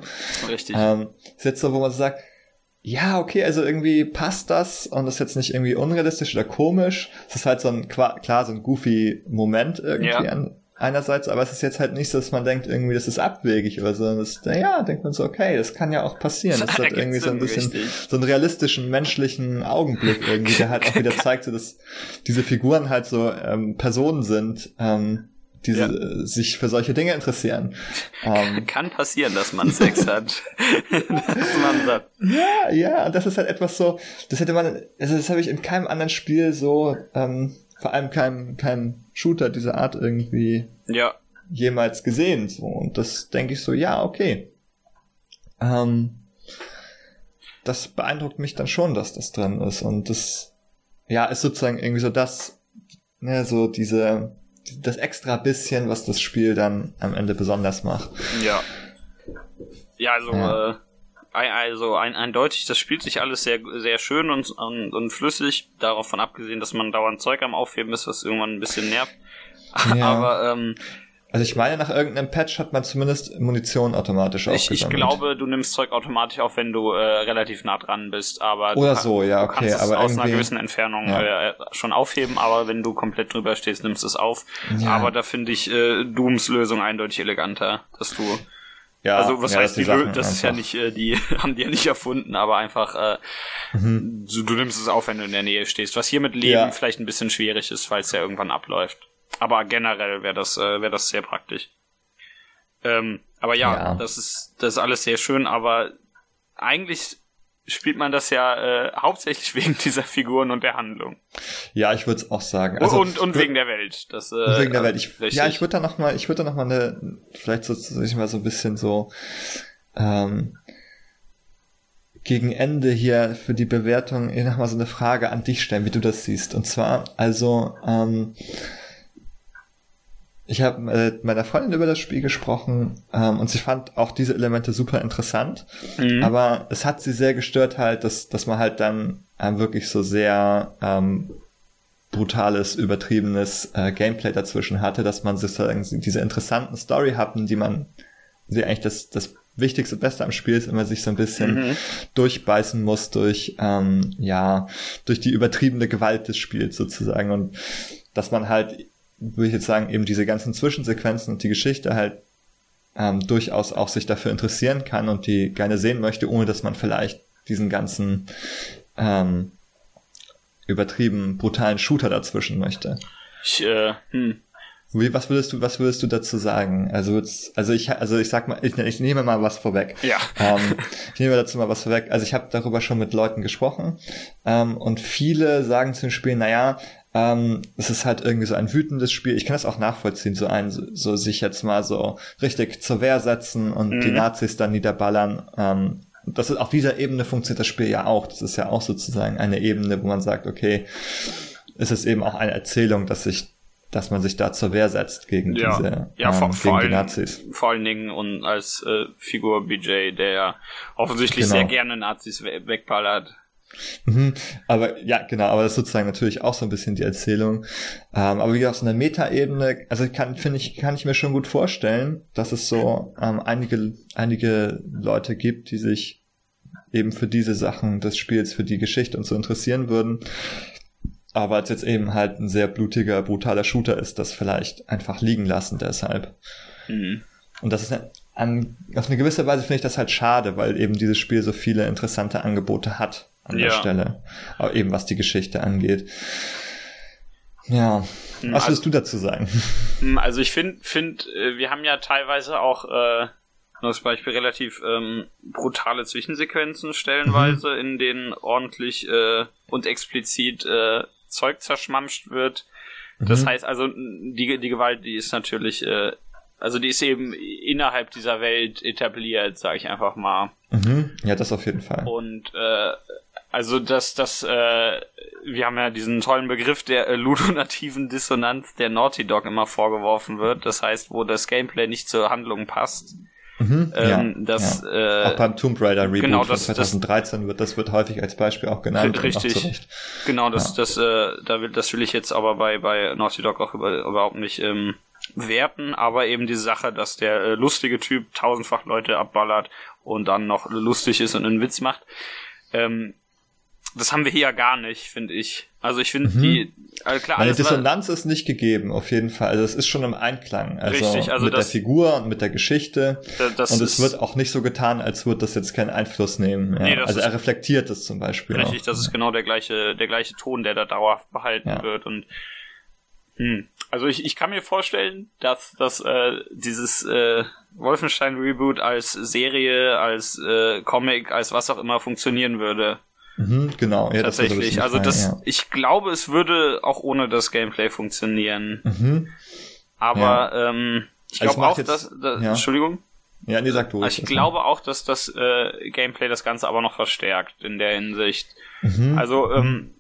Richtig. Ähm, ist jetzt so, wo man sagt, ja, okay, also irgendwie passt das und ist jetzt nicht irgendwie unrealistisch oder komisch. Es ist halt so ein, klar, so ein goofy Moment irgendwie ja. an, einerseits, aber es ist jetzt halt nicht so, dass man denkt, irgendwie, das ist abwegig oder so. Das, ja, denkt man so, okay, das kann ja auch passieren. Das hat irgendwie so ein bisschen richtig. so einen realistischen, menschlichen Augenblick irgendwie, der halt auch wieder zeigt, so, dass diese Figuren halt so ähm, Personen sind, ähm, die ja. sich für solche Dinge interessieren. Ähm, Kann passieren, dass man Sex hat. das man sagt. Ja, ja, und das ist halt etwas so, das hätte man, also das habe ich in keinem anderen Spiel so, ähm, vor allem keinem, keinem Shooter dieser Art irgendwie ja. jemals gesehen. So. Und das denke ich so, ja, okay. Ähm, das beeindruckt mich dann schon, dass das drin ist. Und das, ja, ist sozusagen irgendwie so das, ne, so diese, das extra bisschen, was das Spiel dann am Ende besonders macht. Ja. Ja, also, ja. Äh, also ein, eindeutig, das spielt sich alles sehr, sehr schön und, und, und flüssig, davon abgesehen, dass man dauernd Zeug am Aufheben ist, was irgendwann ein bisschen nervt. Ja. Aber ähm, Also ich meine, nach irgendeinem Patch hat man zumindest Munition automatisch ich, ich glaube, du nimmst Zeug automatisch auf, wenn du äh, relativ nah dran bist, aber Oder du, so, ja, du okay, kannst aber es aus einer gewissen Entfernung Ja. äh, schon aufheben, aber wenn du komplett drüber stehst, nimmst du es auf. Ja. Aber da finde ich äh, Dooms Lösung eindeutig eleganter, dass du ja, also was ja, heißt die, Sachen das ist ja nicht äh, die haben die ja nicht erfunden, aber einfach äh, Mhm. du, du nimmst es auf, wenn du in der Nähe stehst. Was hier mit Leben Ja. vielleicht ein bisschen schwierig ist, weil es ja irgendwann abläuft. Aber generell wäre das äh, wäre das sehr praktisch. Ähm, aber ja, Ja. das ist das ist alles sehr schön, aber eigentlich spielt man das ja äh, hauptsächlich wegen dieser Figuren und der Handlung Ja, ich würde es auch sagen. Also, und und wegen der Welt. Das, äh, wegen der Welt. Ich, richtig. ja, ich würde da noch mal, ich würde da noch mal eine, vielleicht so, ich mal so ein bisschen so ähm, gegen Ende hier für die Bewertung eh noch mal so eine Frage an dich stellen, wie du das siehst. Und zwar, also ähm, ich habe mit meiner Freundin über das Spiel gesprochen ähm, und sie fand auch diese Elemente super interessant. Mhm. Aber es hat sie sehr gestört halt, dass, dass man halt dann ähm, wirklich so sehr ähm, brutales, übertriebenes äh, Gameplay dazwischen hatte, dass man sozusagen diese interessanten Story hatten, die man sie eigentlich das, das Wichtigste, Beste am Spiel ist, immer sich so ein bisschen Mhm. durchbeißen muss durch, ähm, ja, durch die übertriebene Gewalt des Spiels sozusagen und dass man halt, würde ich jetzt sagen, eben diese ganzen Zwischensequenzen und die Geschichte halt ähm, durchaus auch sich dafür interessieren kann und die gerne sehen möchte, ohne dass man vielleicht diesen ganzen ähm, übertrieben brutalen Shooter dazwischen möchte. ich, äh, hm. Wie, was würdest du, was würdest du dazu sagen? Also, also ich, also ich sag mal, ich, ich nehme mal was vorweg. Ja. Ähm, ich nehme dazu mal was vorweg. Also ich habe darüber schon mit Leuten gesprochen ähm, und viele sagen zu dem Spiel, naja, ähm, es ist halt irgendwie so ein wütendes Spiel. Ich kann das auch nachvollziehen, so ein, so, so sich jetzt mal so richtig zur Wehr setzen und die Mhm. Nazis dann niederballern. Ähm, das ist auf dieser Ebene funktioniert das Spiel ja auch. Das ist ja auch sozusagen eine Ebene, wo man sagt, okay, es ist eben auch eine Erzählung, dass sich, dass man sich da zur Wehr setzt gegen Ja. diese, Ja, vor- ähm, vor gegen die allem- Nazis. vor allen Dingen und als äh, Figur BJ, der ja offensichtlich Genau. sehr gerne Nazis we wegballert. Mhm. Aber ja, genau, aber das ist sozusagen natürlich auch so ein bisschen die Erzählung. Ähm, aber wie gesagt, auf so einer Metaebene, also kann, finde ich, kann ich mir schon gut vorstellen, dass es so ähm, einige, einige Leute gibt, die sich eben für diese Sachen des Spiels, für die Geschichte und so interessieren würden. Aber als jetzt eben halt ein sehr blutiger, brutaler Shooter ist, das vielleicht einfach liegen lassen deshalb. Mhm. Und das ist eine, an, auf eine gewisse Weise finde ich das halt schade, weil eben dieses Spiel so viele interessante Angebote hat an der Ja. Stelle. Aber eben was die Geschichte angeht. Ja. Hm, Was also- würdest du dazu sagen? Hm, Also ich finde, find, äh, wir haben ja teilweise auch äh, nur das Beispiel relativ ähm, brutale Zwischensequenzen stellenweise, Mhm. in denen ordentlich äh, und explizit äh, Zeug zerschmamscht wird. Das Mhm. heißt also, die, die Gewalt, die ist natürlich, äh, also die ist eben innerhalb dieser Welt etabliert, sage ich einfach mal. Mhm. Ja, das auf jeden Fall. Und äh, also das, das, äh, wir haben ja diesen tollen Begriff der äh, ludonativen Dissonanz, der Naughty Dog immer vorgeworfen wird. Das heißt, wo das Gameplay nicht zur Handlung passt. Mhm. Ähm, ja, das, ja. äh, auch beim Tomb Raider Reboot genau, von das- das- 2013 wird das wird häufig als Beispiel auch genannt. auch Richtig. Recht. Genau, das, das, äh, da will, das will ich jetzt aber bei, bei Naughty Dog auch über, überhaupt nicht ähm, werten, aber eben die Sache, dass der äh, lustige Typ tausendfach Leute abballert und dann noch lustig ist und einen Witz macht. Ähm, das haben wir hier ja gar nicht, finde ich. Also ich finde Mhm. die, also klar, Eine alles, was- Dissonanz ist nicht gegeben, auf jeden Fall. Also es ist schon im Einklang. Also, Richtig, also mit der das- Figur und mit der Geschichte. Da- das und es wird auch nicht so getan, als würde das jetzt keinen Einfluss nehmen. Ja. Nee, also ist- er reflektiert es zum Beispiel. Richtig, auch. das ist genau der gleiche, der gleiche Ton, der da dauerhaft behalten Ja. wird und hm. also ich, ich kann mir vorstellen, dass, dass äh, dieses äh, Wolfenstein Reboot als Serie, als äh, Comic, als was auch immer funktionieren würde. Mhm, genau, ja, das tatsächlich. so Also das, ja. ich glaube, es würde auch ohne das Gameplay funktionieren. Mhm. Aber ähm, ich Also glaube auch, jetzt- dass, dass ja. Entschuldigung. Ja, nee, sag du. Also ich glaube auch, dass das äh, Gameplay das Ganze aber noch verstärkt in der Hinsicht. Mhm. Also ähm,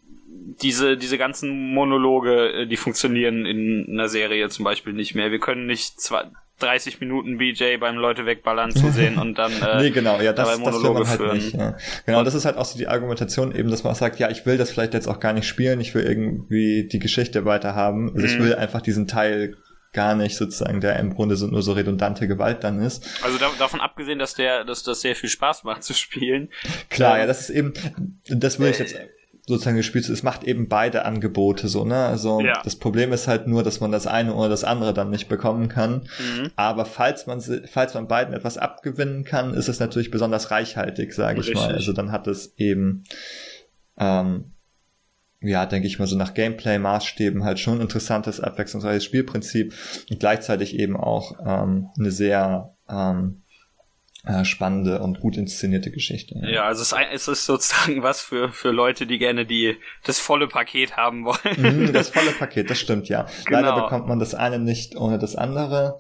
diese diese ganzen Monologe, äh, die funktionieren in einer Serie zum Beispiel nicht mehr. Wir können nicht zwei, 30 Minuten BJ beim Leute wegballern zusehen und dann äh, nee, genau, ja, das, dabei das Monologe man halt führen. nicht. Ja. Genau, das ist halt auch so die Argumentation eben, dass man auch sagt, ja, ich will das vielleicht jetzt auch gar nicht spielen, ich will irgendwie die Geschichte weiterhaben. Also ich Mhm. will einfach diesen Teil gar nicht sozusagen der im Grunde so, nur so redundante Gewalt dann ist. Also da, davon abgesehen, dass der, dass das sehr viel Spaß macht zu spielen. Klar, ähm, ja, das ist eben, das will ich jetzt äh, sozusagen gespielt es macht eben beide Angebote so, ne? Also ja. das Problem ist halt nur, dass man das eine oder das andere dann nicht bekommen kann. Mhm. Aber falls man falls man beiden etwas abgewinnen kann, ist es natürlich besonders reichhaltig, sage ich mal. Also dann hat es eben ähm, ja, denke ich mal, so nach Gameplay-Maßstäben halt schon interessantes, abwechslungsreiches Spielprinzip und gleichzeitig eben auch ähm, eine sehr ähm, äh, spannende und gut inszenierte Geschichte. Ja, ja also es, es, ist sozusagen was für, für Leute, die gerne die das volle Paket haben wollen. Mhm, das volle Paket, das stimmt, ja. Genau. Leider bekommt man das eine nicht ohne das andere.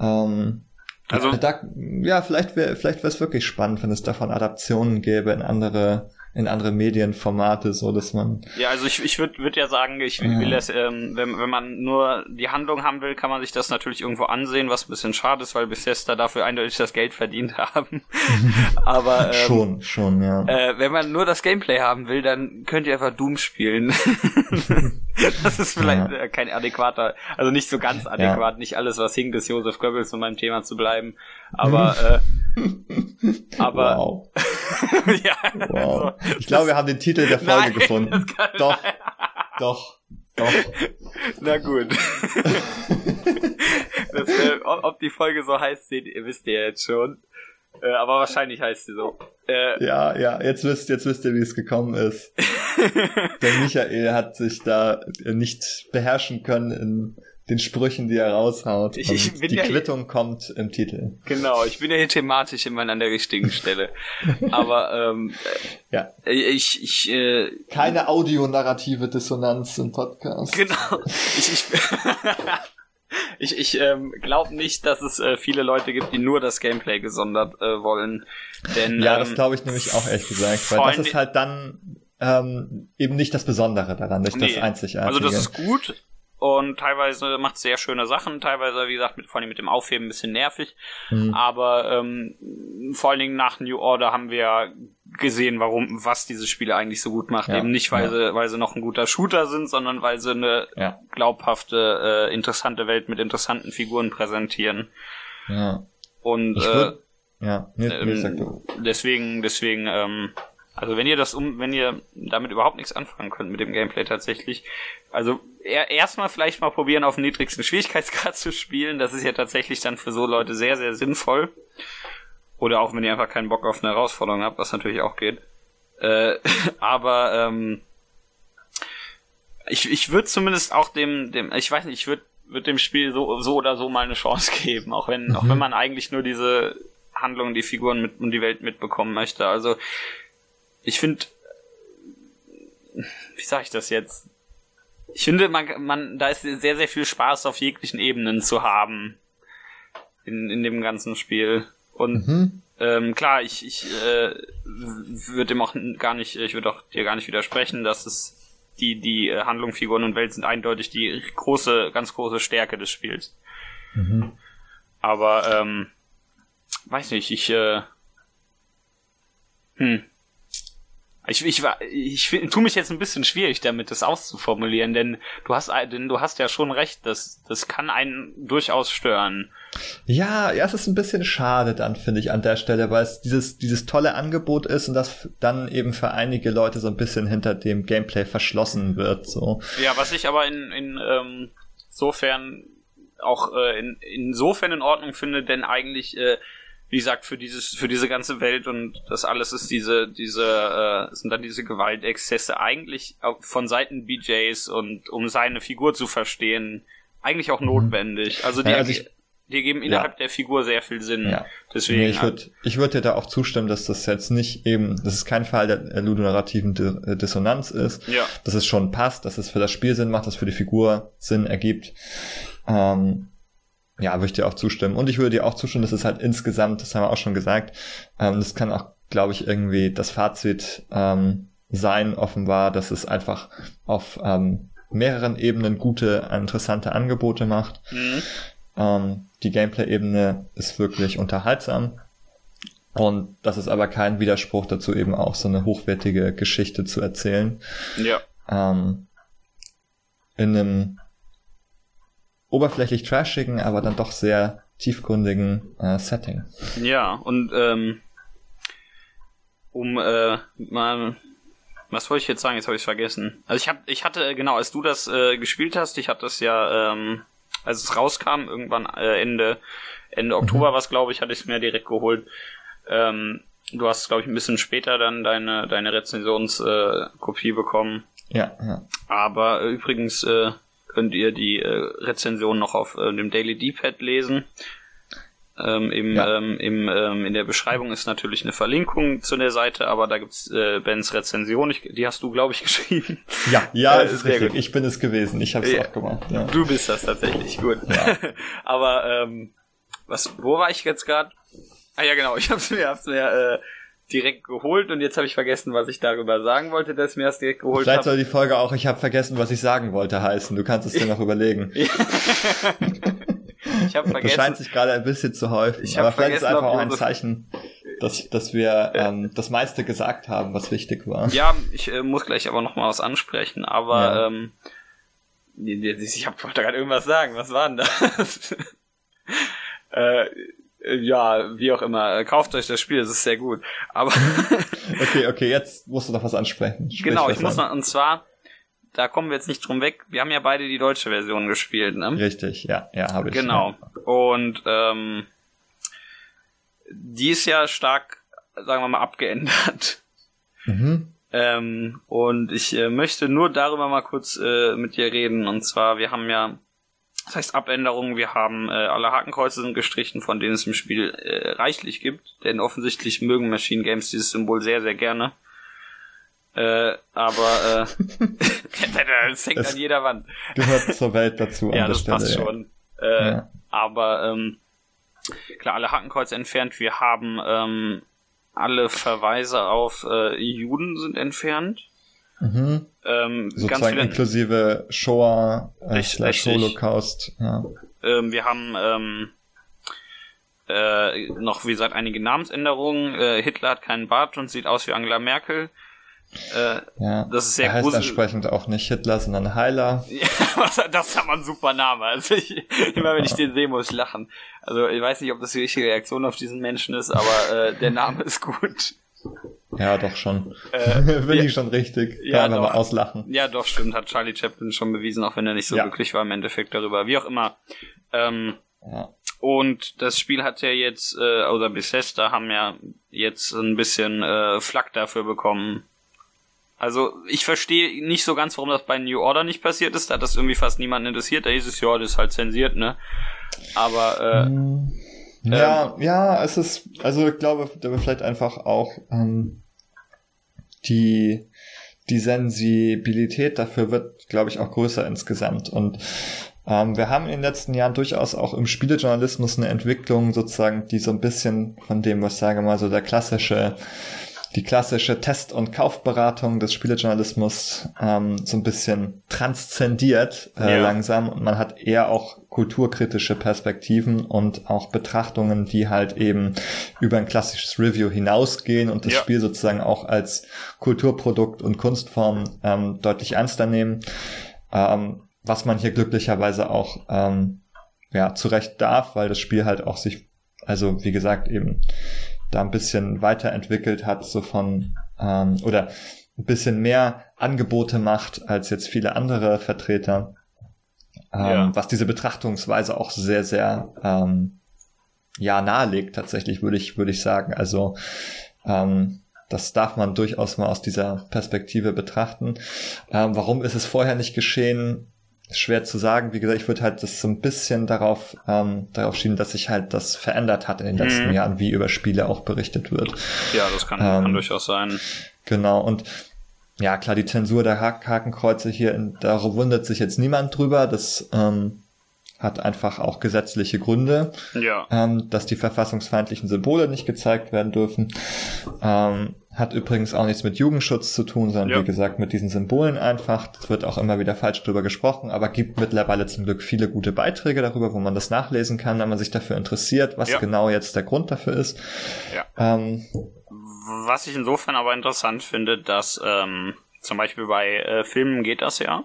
Ähm, also da, ja, vielleicht wäre vielleicht wäre es wirklich spannend, wenn es davon Adaptionen gäbe in andere in andere Medienformate, so dass man. Ja, also ich, ich würde würd ja sagen, ich will, will das, ähm, wenn, wenn man nur die Handlung haben will, kann man sich das natürlich irgendwo ansehen, was ein bisschen schade ist, weil Bethesda dafür eindeutig das Geld verdient haben. Aber ähm, schon, schon, ja. Äh, wenn man nur das Gameplay haben will, dann könnt ihr einfach Doom spielen. das ist vielleicht ja. kein adäquater, also nicht so ganz adäquat, ja. nicht alles, was hinkt, ist Joseph Goebbels, um beim Thema zu bleiben. Aber äh, aber wow. ja, wow. Also, ich glaube, wir haben den Titel der Folge nein, gefunden. Doch, doch, doch. Na gut. das, äh, ob die Folge so heißt, seht, wisst ihr jetzt schon. Äh, aber wahrscheinlich heißt sie so. Äh, ja, ja, jetzt wisst, jetzt wisst ihr, wie es gekommen ist. Der Michael hat sich da nicht beherrschen können in den Sprüchen, die er raushaut. Ich, ich die ja Quittung kommt im Titel. Genau, ich bin ja hier thematisch immer an der richtigen Stelle. Aber ähm, ja. ich, ich äh, keine audionarrative Dissonanz im Podcast. Genau. Ich, ich, ich, ich ähm, glaube nicht, dass es äh, viele Leute gibt, die nur das Gameplay gesondert äh, wollen. Denn, ja, ähm, das glaube ich nämlich auch ehrlich gesagt, weil das ist halt dann ähm, eben nicht das Besondere daran, nicht nee, das Einzigartige. Also das ist gut, und teilweise macht sehr schöne Sachen, teilweise, wie gesagt, mit, vor allem mit dem Aufheben ein bisschen nervig. Mhm. Aber ähm, vor allen Dingen nach New Order haben wir gesehen, warum, was diese Spiele eigentlich so gut macht. Ja, Eben nicht, weil ja. sie, weil sie noch ein guter Shooter sind, sondern weil sie eine ja. glaubhafte, äh, interessante Welt mit interessanten Figuren präsentieren. Ja. Und äh, ja, nee, ähm, deswegen, deswegen, ähm, also wenn ihr das um, wenn ihr damit überhaupt nichts anfangen könnt mit dem Gameplay tatsächlich, also erstmal vielleicht mal probieren, auf dem niedrigsten Schwierigkeitsgrad zu spielen. Das ist ja tatsächlich dann für so Leute sehr, sehr sinnvoll. Oder auch wenn ihr einfach keinen Bock auf eine Herausforderung habt, was natürlich auch geht. Äh, aber ähm, ich, ich würde zumindest auch dem, dem, ich weiß nicht, ich würde würd dem Spiel so, so oder so mal eine Chance geben, auch wenn, mhm. auch wenn man eigentlich nur diese Handlungen, die Figuren mit, und die Welt mitbekommen möchte. Also ich finde, wie sage ich das jetzt? Ich finde, man, man, da ist sehr, sehr viel Spaß auf jeglichen Ebenen zu haben in, in dem ganzen Spiel. Und mhm. ähm, klar, ich, ich äh, würde dem auch gar nicht, ich würde auch dir gar nicht widersprechen, dass es die, die äh, Handlung, Figuren und Welt sind eindeutig die große, ganz große Stärke des Spiels. Mhm. Aber ähm, weiß nicht, ich äh, hm, ich, ich, ich, ich tue mich jetzt ein bisschen schwierig damit, das auszuformulieren, denn du hast, denn du hast ja schon recht, das, das kann einen durchaus stören. Ja, ja, es ist ein bisschen schade dann, finde ich, an der Stelle, weil es dieses, dieses tolle Angebot ist und das dann eben für einige Leute so ein bisschen hinter dem Gameplay verschlossen wird, so. Ja, was ich aber in, in, ähm, insofern auch äh, in, insofern in Ordnung finde, denn eigentlich äh, wie gesagt, für dieses, für diese ganze Welt und das alles ist diese, diese, äh, sind dann diese Gewaltexzesse eigentlich von Seiten BJs und um seine Figur zu verstehen, eigentlich auch mhm. notwendig. Also die, ja, also ich, die geben innerhalb ja. der Figur sehr viel Sinn. Ja. Deswegen. Nee, ich würde ich würd dir da auch zustimmen, dass das jetzt nicht eben, dass es kein Fall der ludonarrativen Dissonanz ist. Ja. Dass es schon passt, dass es für das Spiel Sinn macht, dass für die Figur Sinn ergibt. Ähm, ja, würde ich dir auch zustimmen. Und ich würde dir auch zustimmen, dass es halt insgesamt, das haben wir auch schon gesagt, ähm, das kann auch, glaube ich, irgendwie das Fazit ähm, sein, offenbar, dass es einfach auf ähm, mehreren Ebenen gute, interessante Angebote macht. Mhm. Ähm, die Gameplay-Ebene ist wirklich unterhaltsam. Und das ist aber kein Widerspruch dazu, eben auch so eine hochwertige Geschichte zu erzählen. Ja. Ähm, in einem oberflächlich trashigen, aber dann doch sehr tiefgründigen äh, Setting. Ja, und ähm, um äh, mal was wollte ich jetzt sagen? Jetzt habe ich es vergessen. Also ich hab, ich hatte genau, als du das äh, gespielt hast, ich hatte das ja, ähm, als es rauskam, irgendwann äh, Ende Ende mhm. Oktober was glaube ich, hatte ich es mir direkt geholt. Ähm, du hast glaube ich ein bisschen später dann deine deine Rezensionskopie äh, bekommen. Ja. ja. Aber äh, übrigens äh, könnt ihr die äh, Rezension noch auf äh, dem Daily D-Pad lesen. Ähm, im, ja. ähm, im, ähm, in der Beschreibung ist natürlich eine Verlinkung zu der Seite, aber da gibt's äh, Bens Rezension. Ich, die hast du, glaube ich, geschrieben. Ja, ja, äh, ist richtig. Gut. Ich bin es gewesen. Ich habe es ja, auch gemacht. Ja. Du bist das tatsächlich. Gut. Ja. aber ähm, was? Wo war ich jetzt gerade? Ah ja, genau. Ich habe es mir, hab's mir äh, direkt geholt und jetzt habe ich vergessen, was ich darüber sagen wollte, dass ich mir das direkt geholt. Vielleicht hab. soll die Folge auch "Ich habe vergessen, was ich sagen wollte" heißen. Du kannst es dir noch überlegen. Ich habe vergessen. Das scheint sich gerade ein bisschen zu häufen. Ich aber vielleicht ist einfach auch ein Zeichen, dass, dass wir ähm, das meiste gesagt haben, was wichtig war. Ja, ich äh, muss gleich aber noch mal was ansprechen, aber ja. ähm, ich hab, wollte gerade irgendwas sagen. Was war denn das? äh, ja, wie auch immer, kauft euch das Spiel, es ist sehr gut. Aber okay, okay, jetzt musst du noch was ansprechen. Sprich genau, ich muss noch, und zwar da kommen wir jetzt nicht drum weg. Wir haben ja beide die deutsche Version gespielt, ne? Richtig, ja, ja, habe ich. Genau. Ja. Und ähm, die ist ja stark, sagen wir mal, abgeändert. Mhm. Ähm, und ich äh, möchte nur darüber mal kurz äh, mit dir reden. Und zwar, wir haben ja, das heißt Abänderungen, wir haben äh, alle Hakenkreuze sind gestrichen, von denen es im Spiel äh, reichlich gibt. Denn offensichtlich mögen Machine Games dieses Symbol sehr, sehr gerne. Äh, aber äh, es hängt es an jeder Wand. Gehört zur Welt dazu. ja, das Stelle, passt ja. schon. Äh, ja. Aber ähm, klar, alle Hakenkreuze entfernt. Wir haben ähm, alle Verweise auf äh, Juden sind entfernt. Mhm. Ähm, Sozusagen inklusive Shoah, äh, slash Holocaust. Ja. Ähm, wir haben ähm, äh, noch, wie gesagt, einige Namensänderungen. Äh, Hitler hat keinen Bart und sieht aus wie Angela Merkel. Äh, ja, das ist sehr er heißt gruselig. entsprechend auch nicht Hitler, sondern Heiler. Ja, das ist aber ein super Name. Also ich, immer wenn ich den sehe, muss ich lachen. Also ich weiß nicht, ob das die richtige Reaktion auf diesen Menschen ist, aber äh, der Name ist gut. Ja, doch schon. Äh, Bin ja, ich schon richtig. Kann ja, doch. mal auslachen. Ja, doch, stimmt. Hat Charlie Chaplin schon bewiesen, auch wenn er nicht so ja. glücklich war im Endeffekt darüber. Wie auch immer. Ähm, ja. Und das Spiel hat ja jetzt, äh, oder Bethesda haben ja jetzt ein bisschen äh, Flack dafür bekommen, also ich verstehe nicht so ganz, warum das bei New Order nicht passiert ist. Da hat das irgendwie fast niemanden interessiert. Da hieß es, ja, das ist halt zensiert, ne? Aber äh, mm. ja, ähm, ja, es ist, also ich glaube, da wird vielleicht einfach auch ähm, die die Sensibilität dafür wird, glaube ich, auch größer insgesamt. Und ähm, wir haben in den letzten Jahren durchaus auch im Spielejournalismus eine Entwicklung sozusagen, die so ein bisschen von dem, was sage mal so der klassische die klassische Test- und Kaufberatung des Spielejournalismus ähm, so ein bisschen transzendiert äh, ja. langsam und man hat eher auch kulturkritische Perspektiven und auch Betrachtungen, die halt eben über ein klassisches Review hinausgehen und das ja. Spiel sozusagen auch als Kulturprodukt und Kunstform ähm, deutlich ernster nehmen, ähm, was man hier glücklicherweise auch ähm, ja zurecht darf, weil das Spiel halt auch sich also wie gesagt eben da ein bisschen weiterentwickelt hat, so von ähm, oder ein bisschen mehr Angebote macht als jetzt viele andere Vertreter, ähm, ja. was diese Betrachtungsweise auch sehr, sehr ähm, ja nahelegt tatsächlich, würde ich, würde ich sagen. Also ähm, das darf man durchaus mal aus dieser Perspektive betrachten. Ähm, warum ist es vorher nicht geschehen? Schwer zu sagen. Wie gesagt, ich würde halt das so ein bisschen darauf, ähm, darauf schieben, dass sich halt das verändert hat in den letzten mhm. Jahren, wie über Spiele auch berichtet wird. Ja, das kann, ähm, kann durchaus sein. Genau, und ja, klar, die Zensur der Hakenkreuze hier, da wundert sich jetzt niemand drüber. Das ähm, hat einfach auch gesetzliche Gründe, ja. ähm, dass die verfassungsfeindlichen Symbole nicht gezeigt werden dürfen. Ähm, hat übrigens auch nichts mit Jugendschutz zu tun, sondern ja. wie gesagt mit diesen Symbolen einfach. Das wird auch immer wieder falsch drüber gesprochen, aber gibt mittlerweile zum Glück viele gute Beiträge darüber, wo man das nachlesen kann, wenn man sich dafür interessiert, was ja. genau jetzt der Grund dafür ist. Ja. Ähm, was ich insofern aber interessant finde, dass ähm, zum Beispiel bei äh, Filmen geht das ja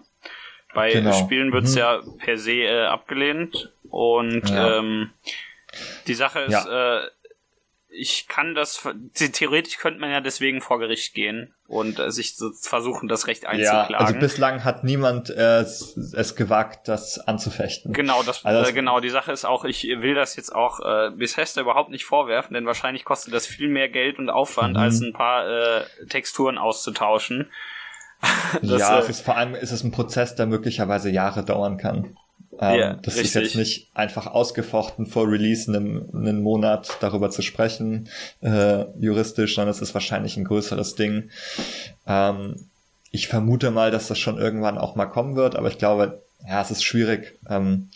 Bei genau. Spielen wird's mhm. ja per se äh, abgelehnt und ja. ähm, die Sache ist, äh, ich kann das, theoretisch könnte man ja deswegen vor Gericht gehen und äh, sich versuchen, das Recht einzuklagen. Ja, also bislang hat niemand äh, es gewagt, das anzufechten. Genau, das, also das äh, genau, die Sache ist auch, ich will das jetzt auch äh, Bethesda überhaupt nicht vorwerfen, denn wahrscheinlich kostet das viel mehr Geld und Aufwand, mhm. als ein paar äh, Texturen auszutauschen. das, ja, äh, es ist vor allem ist es ein Prozess, der möglicherweise Jahre dauern kann. Ähm, ja, das richtig. ist jetzt nicht einfach ausgefochten vor Release einen, einen Monat darüber zu sprechen, äh, juristisch, sondern es ist wahrscheinlich ein größeres Ding. Ähm, ich vermute mal, dass das schon irgendwann auch mal kommen wird, aber ich glaube, ja, es ist schwierig. Ähm,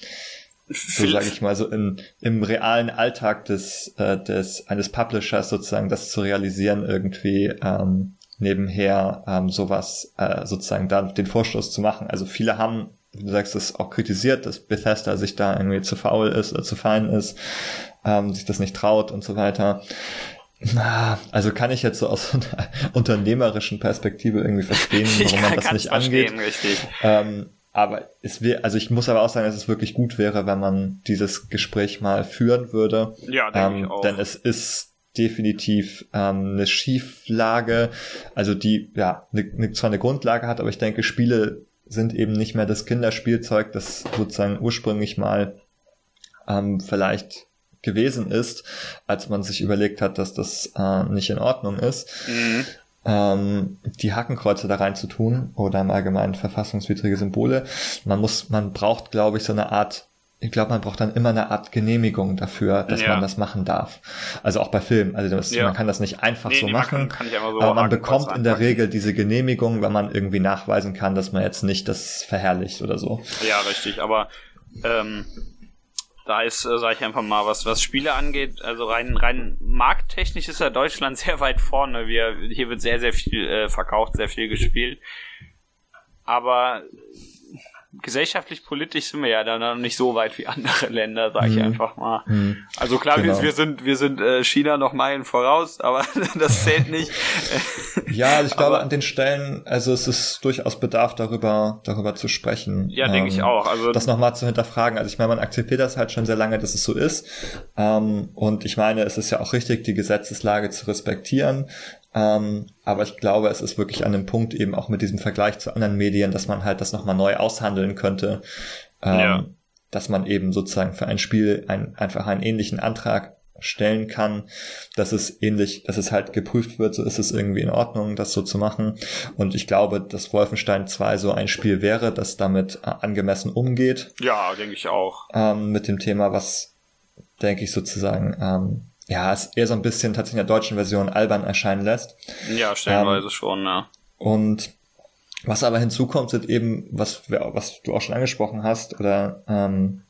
so sage ich mal so in, im realen Alltag des äh, des eines Publishers sozusagen das zu realisieren irgendwie ähm, nebenher ähm, sowas äh, sozusagen da den Vorstoß zu machen. Also viele haben du sagst es auch kritisiert, dass Bethesda sich da irgendwie zu faul ist oder zu fein ist, ähm, sich das nicht traut und so weiter. Also kann ich jetzt so aus einer unternehmerischen Perspektive irgendwie verstehen, warum man das nicht angeht. Ähm, aber es wäre, also ich muss aber auch sagen, dass es wirklich gut wäre, wenn man dieses Gespräch mal führen würde. Ja, denke ähm, ich auch. Denn es ist definitiv ähm, eine Schieflage, also die ja ne, ne, zwar eine Grundlage hat, aber ich denke, Spiele sind eben nicht mehr das Kinderspielzeug, das sozusagen ursprünglich mal ähm, vielleicht gewesen ist, als man sich überlegt hat, dass das äh, nicht in Ordnung ist. Mhm. Ähm, die Hakenkreuze da rein zu tun oder im Allgemeinen verfassungswidrige Symbole. Man muss, man braucht, glaube ich, so eine Art ich glaube, man braucht dann immer eine Art Genehmigung dafür, dass ja. man das machen darf. Also auch bei Filmen. Also das, ja. man kann das nicht einfach nee, so nee, machen. Kann, kann so aber man bekommt in der Regel diese Genehmigung, wenn man irgendwie nachweisen kann, dass man jetzt nicht das verherrlicht oder so. Ja, richtig. Aber ähm, da ist, äh, sage ich einfach mal, was was Spiele angeht, also rein rein markttechnisch ist ja Deutschland sehr weit vorne. Wir hier wird sehr sehr viel äh, verkauft, sehr viel gespielt. Aber gesellschaftlich, politisch sind wir ja dann noch nicht so weit wie andere Länder, sage ich mhm. einfach mal. Mhm. Also klar, genau. wir, wir, sind wir sind äh, China noch Meilen voraus, aber das zählt nicht. ja, also ich glaube an den Stellen, also es ist durchaus Bedarf darüber darüber zu sprechen. Ja, ähm, denke ich ähm, auch. Also das nochmal zu hinterfragen. Also ich meine, man akzeptiert das halt schon sehr lange, dass es so ist. Ähm, und ich meine, es ist ja auch richtig, die Gesetzeslage zu respektieren. Ähm, aber ich glaube, es ist wirklich an dem Punkt eben auch mit diesem Vergleich zu anderen Medien, dass man halt das nochmal neu aushandeln könnte. Ähm, ja. Dass man eben sozusagen für ein Spiel ein, einfach einen ähnlichen Antrag stellen kann, dass es ähnlich, dass es halt geprüft wird, so ist es irgendwie in Ordnung, das so zu machen. Und ich glaube, dass Wolfenstein 2 so ein Spiel wäre, das damit äh, angemessen umgeht. Ja, denke ich auch. Ähm, mit dem Thema, was, denke ich, sozusagen ähm, ja, es eher so ein bisschen tatsächlich in der deutschen Version albern erscheinen lässt. Ja, stellenweise ähm, schon, ja. Und was aber hinzukommt, sind eben, was, wir, was du auch schon angesprochen hast, oder ähm,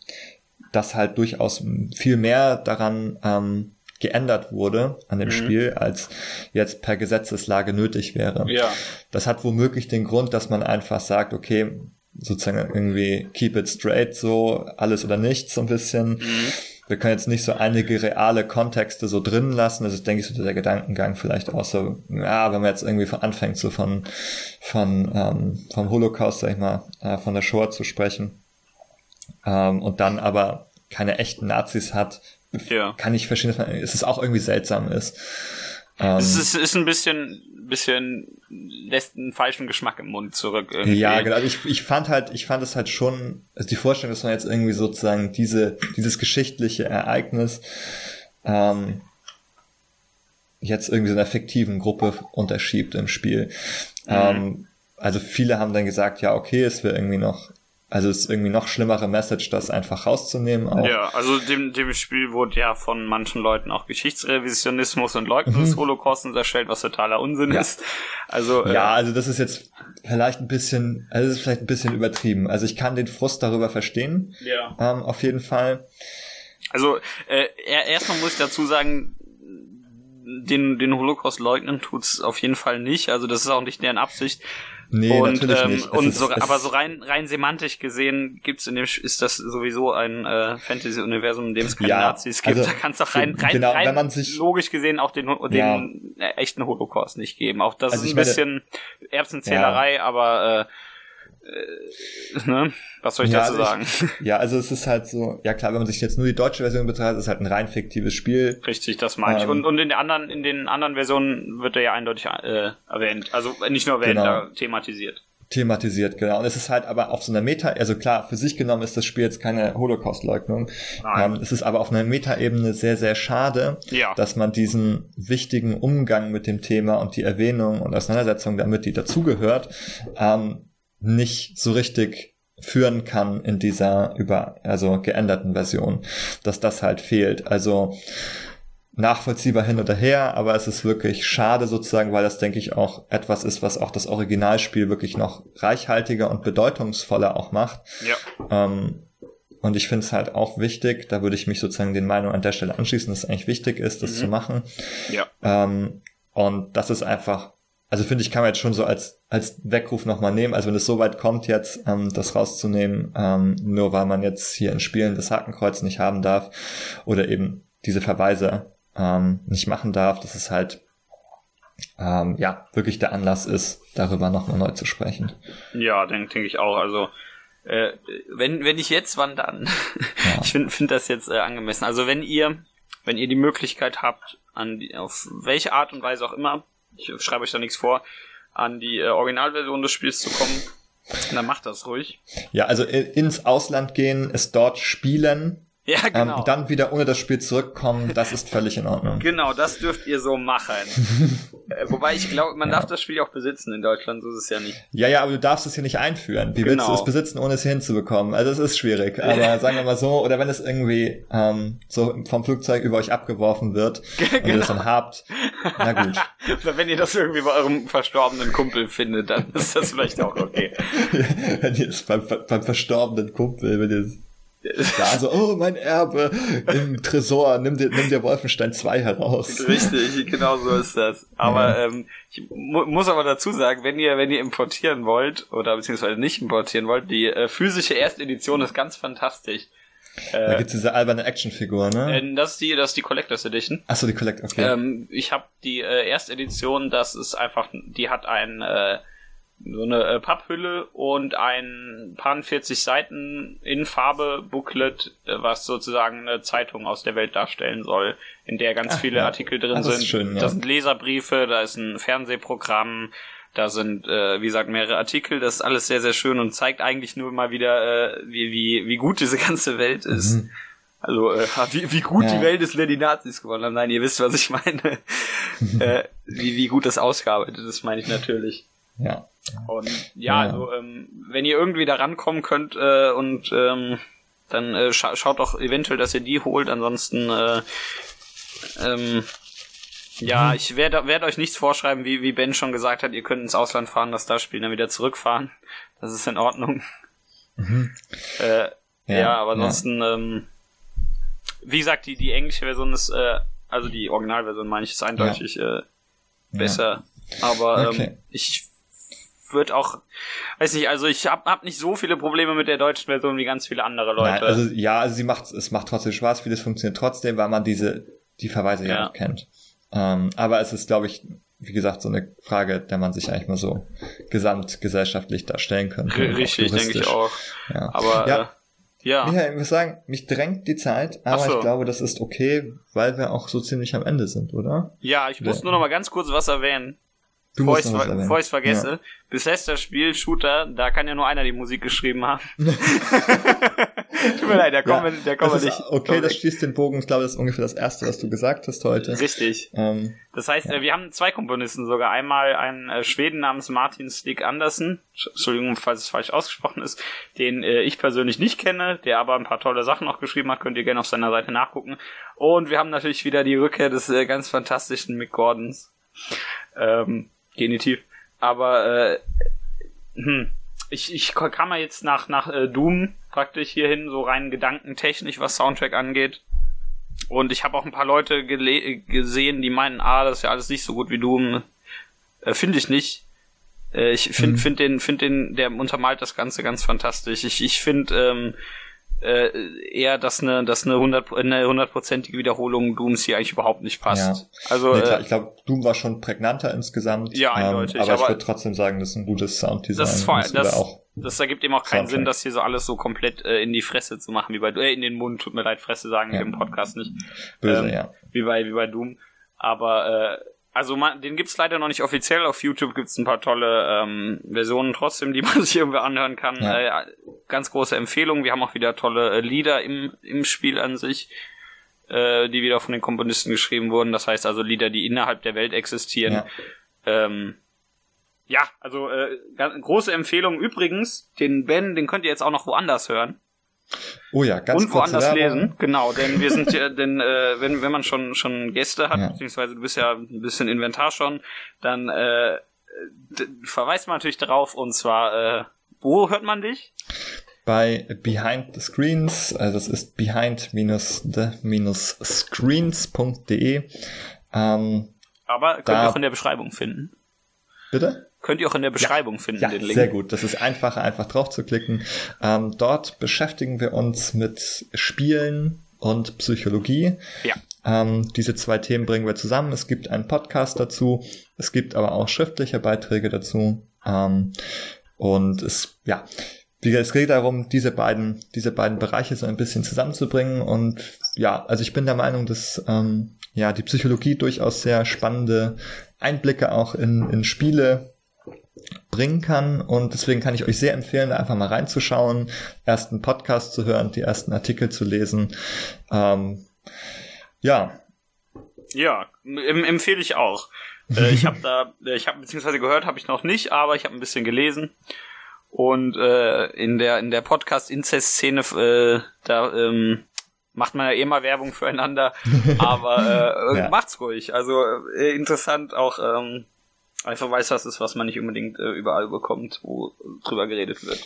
dass halt durchaus viel mehr daran ähm, geändert wurde an dem mhm. Spiel, als jetzt per Gesetzeslage nötig wäre. Ja. Das hat womöglich den Grund, dass man einfach sagt, okay, sozusagen irgendwie keep it straight, so alles oder nichts so ein bisschen. Mhm wir können jetzt nicht so einige reale Kontexte so drin lassen. Das ist, denke ich, so der Gedankengang vielleicht auch so, ja, wenn man jetzt irgendwie von anfängt, so von, von ähm, vom Holocaust, sag ich mal, äh, von der Shoah zu sprechen. Ähm, und dann aber keine echten Nazis hat, ja. kann ich verstehen, dass man, es ist auch irgendwie seltsam ist. Ähm, es ist, ist ein bisschen bisschen lässt einen falschen Geschmack im Mund zurück. Irgendwie. Ja, genau. Also ich, ich fand halt, ich fand es halt schon, also die Vorstellung, dass man jetzt irgendwie sozusagen diese, dieses geschichtliche Ereignis ähm, jetzt irgendwie so einer fiktiven Gruppe unterschiebt im Spiel. Mhm. Ähm, also viele haben dann gesagt, ja, okay, es wäre irgendwie noch also es ist irgendwie noch schlimmere Message, das einfach rauszunehmen. Auch. Ja, also dem, dem Spiel wurde ja von manchen Leuten auch Geschichtsrevisionismus und Leugnung des mhm. Holocausts unterstellt, was totaler Unsinn ja. ist. Also äh, ja, also das ist jetzt vielleicht ein bisschen, also das ist vielleicht ein bisschen übertrieben. Also ich kann den Frust darüber verstehen. Ja. Ähm, auf jeden Fall. Also äh, erstmal muss ich dazu sagen, den, den Holocaust leugnen tut's auf jeden Fall nicht. Also das ist auch nicht deren Absicht. Nee, und, natürlich ähm, nicht. und so, aber so rein rein semantisch gesehen gibt's in dem ist das sowieso ein äh, Fantasy Universum, in dem es keine ja, Nazis gibt. Also, da kannst du auch rein rein, genau, rein wenn man sich, logisch gesehen auch den den ja. äh, echten Holocaust nicht geben. Auch das also ist ein bisschen Erbsenzählerei, ja. aber äh, äh, ne? Was soll ich ja, dazu sagen? Ich, ja, also es ist halt so, ja klar, wenn man sich jetzt nur die deutsche Version betrachtet, ist es halt ein rein fiktives Spiel. Richtig, das meine ich. Ähm, und, und in den anderen, in den anderen Versionen wird er ja eindeutig äh, erwähnt. Also nicht nur erwähnt, genau. thematisiert thematisiert, genau. Und es ist halt aber auf so einer Meta, also klar, für sich genommen ist das Spiel jetzt keine Holocaust-Leugnung. Ähm, es ist aber auf einer Meta-Ebene sehr, sehr schade, ja. dass man diesen wichtigen Umgang mit dem Thema und die Erwähnung und Auseinandersetzung damit, die dazugehört, ähm, nicht so richtig führen kann in dieser über, also geänderten Version, dass das halt fehlt. Also, nachvollziehbar hin oder her, aber es ist wirklich schade sozusagen, weil das, denke ich, auch etwas ist, was auch das Originalspiel wirklich noch reichhaltiger und bedeutungsvoller auch macht. Ja. Ähm, und ich finde es halt auch wichtig, da würde ich mich sozusagen den Meinungen an der Stelle anschließen, dass es eigentlich wichtig ist, das mhm. zu machen. Ja. Ähm, und das ist einfach, also finde ich, kann man jetzt schon so als, als Weckruf nochmal nehmen. Also wenn es so weit kommt jetzt, ähm, das rauszunehmen, ähm, nur weil man jetzt hier in Spielen das Hakenkreuz nicht haben darf oder eben diese Verweise ähm, nicht machen darf, dass es halt ähm, ja wirklich der Anlass ist, darüber nochmal neu zu sprechen. Ja, denke denk ich auch. Also äh, wenn wenn ich jetzt, wann dann? Ja. ich finde find das jetzt äh, angemessen. Also wenn ihr wenn ihr die Möglichkeit habt, an auf welche Art und Weise auch immer, ich schreibe euch da nichts vor, an die äh, Originalversion des Spiels zu kommen, dann macht das ruhig. Ja, also ins Ausland gehen, es dort spielen, ja, ähm, genau. Ähm, dann wieder ohne das Spiel zurückkommen, das ist völlig in Ordnung. Genau, das dürft ihr so machen. äh, wobei ich glaube, man ja. darf das Spiel auch besitzen in Deutschland, so ist es ja nicht. Ja, ja, aber du darfst es hier nicht einführen. Wie genau. willst du genau. es besitzen, ohne es hinzubekommen? Also es ist schwierig. Aber sagen wir mal so, oder wenn es irgendwie ähm, so vom Flugzeug über euch abgeworfen wird genau. und ihr das dann habt, na gut. oder wenn ihr das irgendwie bei eurem verstorbenen Kumpel findet, dann ist das vielleicht auch okay. wenn ihr es beim, beim verstorbenen Kumpel, wenn ihr es ja, so, oh, mein Erbe im Tresor, nimm dir, nimm dir Wolfenstein 2 heraus. Richtig, genau so ist das. Aber ja. ähm, ich mu muss aber dazu sagen, wenn ihr, wenn ihr importieren wollt, oder beziehungsweise nicht importieren wollt, die äh, physische Erstedition ist ganz fantastisch. Äh, da gibt's diese alberne Actionfigur, ne? Äh, das ist die, das ist die Collectors Edition. Achso, die Collector, okay. Ähm, ich habe die äh, Erstedition, das ist einfach, die hat ein äh, so eine äh, Papphülle und ein paar 40 Seiten in Farbe Booklet, äh, was sozusagen eine Zeitung aus der Welt darstellen soll, in der ganz Ach, viele ja. Artikel drin sind. Schön, ja. Da sind Leserbriefe, da ist ein Fernsehprogramm, da sind, äh, wie gesagt, mehrere Artikel. Das ist alles sehr, sehr schön und zeigt eigentlich nur mal wieder, äh, wie, wie, wie gut diese ganze Welt ist. Mhm. Also, äh, wie, wie gut ja. die Welt ist, wenn die Nazis gewonnen haben. Nein, ihr wisst, was ich meine. äh, wie, wie gut das ausgearbeitet ist, meine ich natürlich. Ja. Und ja, ja. also ähm, wenn ihr irgendwie da rankommen könnt äh, und ähm, dann äh, scha schaut doch eventuell, dass ihr die holt. Ansonsten äh, ähm, ja, mhm. ich werde werd euch nichts vorschreiben, wie, wie Ben schon gesagt hat, ihr könnt ins Ausland fahren, das da spielen, dann wieder zurückfahren. Das ist in Ordnung. Mhm. Äh, ja, ja, aber ansonsten, ja. ähm, wie gesagt, die, die englische Version ist, äh, also die Originalversion meine ich, ist eindeutig ja. äh, besser. Aber ähm, okay. ähm, ich wird auch, weiß nicht, also ich hab, hab nicht so viele Probleme mit der deutschen Version wie ganz viele andere Leute. Nein, also ja, also sie macht, es macht trotzdem Spaß, vieles funktioniert trotzdem, weil man diese, die Verweise ja, ja kennt. Ähm, aber es ist, glaube ich, wie gesagt, so eine Frage, der man sich eigentlich mal so gesamtgesellschaftlich darstellen könnte. Richtig, denke ich auch. Ja. Aber ja. Äh, ja. Michael, ich muss sagen, mich drängt die Zeit, aber so. ich glaube, das ist okay, weil wir auch so ziemlich am Ende sind, oder? Ja, ich muss nur noch mal ganz kurz was erwähnen. Du bevor ich es vergesse, ja. Bethesda Spiel, Shooter, da kann ja nur einer die Musik geschrieben haben. Tut mir leid, da kommen ja, wir, da kommen wir nicht. Okay, das schließt den Bogen. Ich glaube, das ist ungefähr das erste, was du gesagt hast heute. Richtig. Ähm, das heißt, ja. wir haben zwei Komponisten sogar. Einmal einen äh, Schweden namens Martin Stig Andersen. Entschuldigung, falls es falsch ausgesprochen ist. Den äh, ich persönlich nicht kenne, der aber ein paar tolle Sachen auch geschrieben hat. Könnt ihr gerne auf seiner Seite nachgucken. Und wir haben natürlich wieder die Rückkehr des äh, ganz fantastischen Mick Gordons. Ähm, Genitiv. Aber äh, hm, ich, ich kam ja jetzt nach, nach äh, Doom praktisch hierhin, so rein gedankentechnisch, was Soundtrack angeht. Und ich habe auch ein paar Leute gesehen, die meinen, ah, das ist ja alles nicht so gut wie Doom. Äh, finde ich nicht. Äh, ich finde mhm. find den, find den, der untermalt das Ganze ganz fantastisch. Ich, ich finde, ähm, äh, eher, dass eine, dass eine hundert eine hundertprozentige Wiederholung Dooms hier eigentlich überhaupt nicht passt. Ja. Also nee, klar, äh, ich glaube, Doom war schon prägnanter insgesamt. Ja, eindeutig. Ähm, aber, aber, ich würde trotzdem sagen, das ist ein gutes Sounddesign. Das ist, voll, das, auch das ergibt eben auch keinen Sinn, das hier so alles so komplett äh, in die Fresse zu machen, wie bei äh, in den Mund, tut mir leid, Fresse sagen ja. im Podcast nicht. Böse, ähm, ja. Wie bei, wie bei Doom. Aber äh, also man, den gibt's leider noch nicht offiziell. Auf YouTube gibt's ein paar tolle ähm, Versionen trotzdem, die man sich irgendwie anhören kann. Ja. Äh, ganz große Empfehlung. Wir haben auch wieder tolle äh, Lieder im, im Spiel an sich, äh, die wieder von den Komponisten geschrieben wurden. Das heißt also Lieder, die innerhalb der Welt existieren. Ja. Ähm, ja, also äh, große Empfehlung. Übrigens, den Ben, den könnt ihr jetzt auch noch woanders hören. Oh ja, ganz Und woanders lesen, genau, denn wir sind ja, denn äh, wenn wenn man schon schon Gäste hat, ja. beziehungsweise du bist ja ein bisschen Inventar schon, dann äh, verweist man natürlich darauf und zwar äh, wo hört man dich? Bei Behind the Screens, also das ist behind-the-screens.de. Ähm, Aber könnt ihr auch in der Beschreibung finden. Bitte? Könnt ihr auch in der Beschreibung ja, finden, ja, den Link. Sehr gut. Das ist einfacher, einfach drauf zu klicken. Ähm, dort beschäftigen wir uns mit Spielen und Psychologie. Ja. Ähm, diese zwei Themen bringen wir zusammen. Es gibt einen Podcast dazu. Es gibt aber auch schriftliche Beiträge dazu. Ähm, und es, ja, wie gesagt, es geht darum, diese beiden, diese beiden Bereiche so ein bisschen zusammenzubringen. Und ja, also ich bin der Meinung, dass ähm, ja die Psychologie durchaus sehr spannende Einblicke auch in, in Spiele bringen kann. Und deswegen kann ich euch sehr empfehlen, da einfach mal reinzuschauen, ersten Podcast zu hören, die ersten Artikel zu lesen. Ähm, ja. Ja, empfehle ich auch. Äh, ich habe da, ich habe beziehungsweise gehört, habe ich noch nicht, aber ich habe ein bisschen gelesen. Und äh, in der in der Podcast-Inzest-Szene, äh, da ähm, macht man ja eh mal Werbung füreinander, aber äh, ja. macht's ruhig. Also äh, interessant auch ähm, einfach weil es was ist, was man nicht unbedingt äh, überall bekommt, wo drüber geredet wird.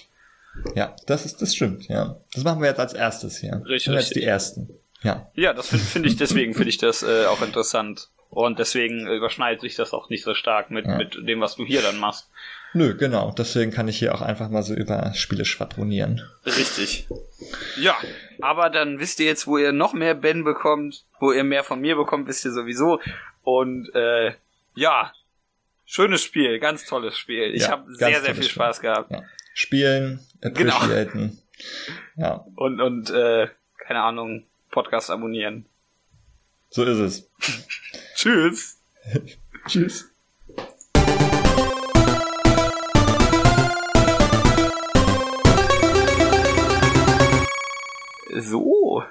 Ja, das ist das stimmt, ja. Das machen wir jetzt als erstes hier. Richtig. Jetzt die ersten. Ja. Ja, das finde find ich deswegen finde ich das äh, auch interessant. Und deswegen überschneidet sich das auch nicht so stark mit, ja. mit dem, was du hier dann machst. Nö, genau. Deswegen kann ich hier auch einfach mal so über Spiele schwadronieren. Richtig. Ja, aber dann wisst ihr jetzt, wo ihr noch mehr Ben bekommt, wo ihr mehr von mir bekommt, wisst ihr sowieso. Und äh, ja, schönes Spiel, ganz tolles Spiel. Ich ja, habe sehr, sehr viel Spiel. Spaß gehabt. Ja. Spielen, genau. appreciaten. Genau. Ja. Und, und äh, keine Ahnung, Podcast abonnieren. So ist es. Tschüss. Tschüss. So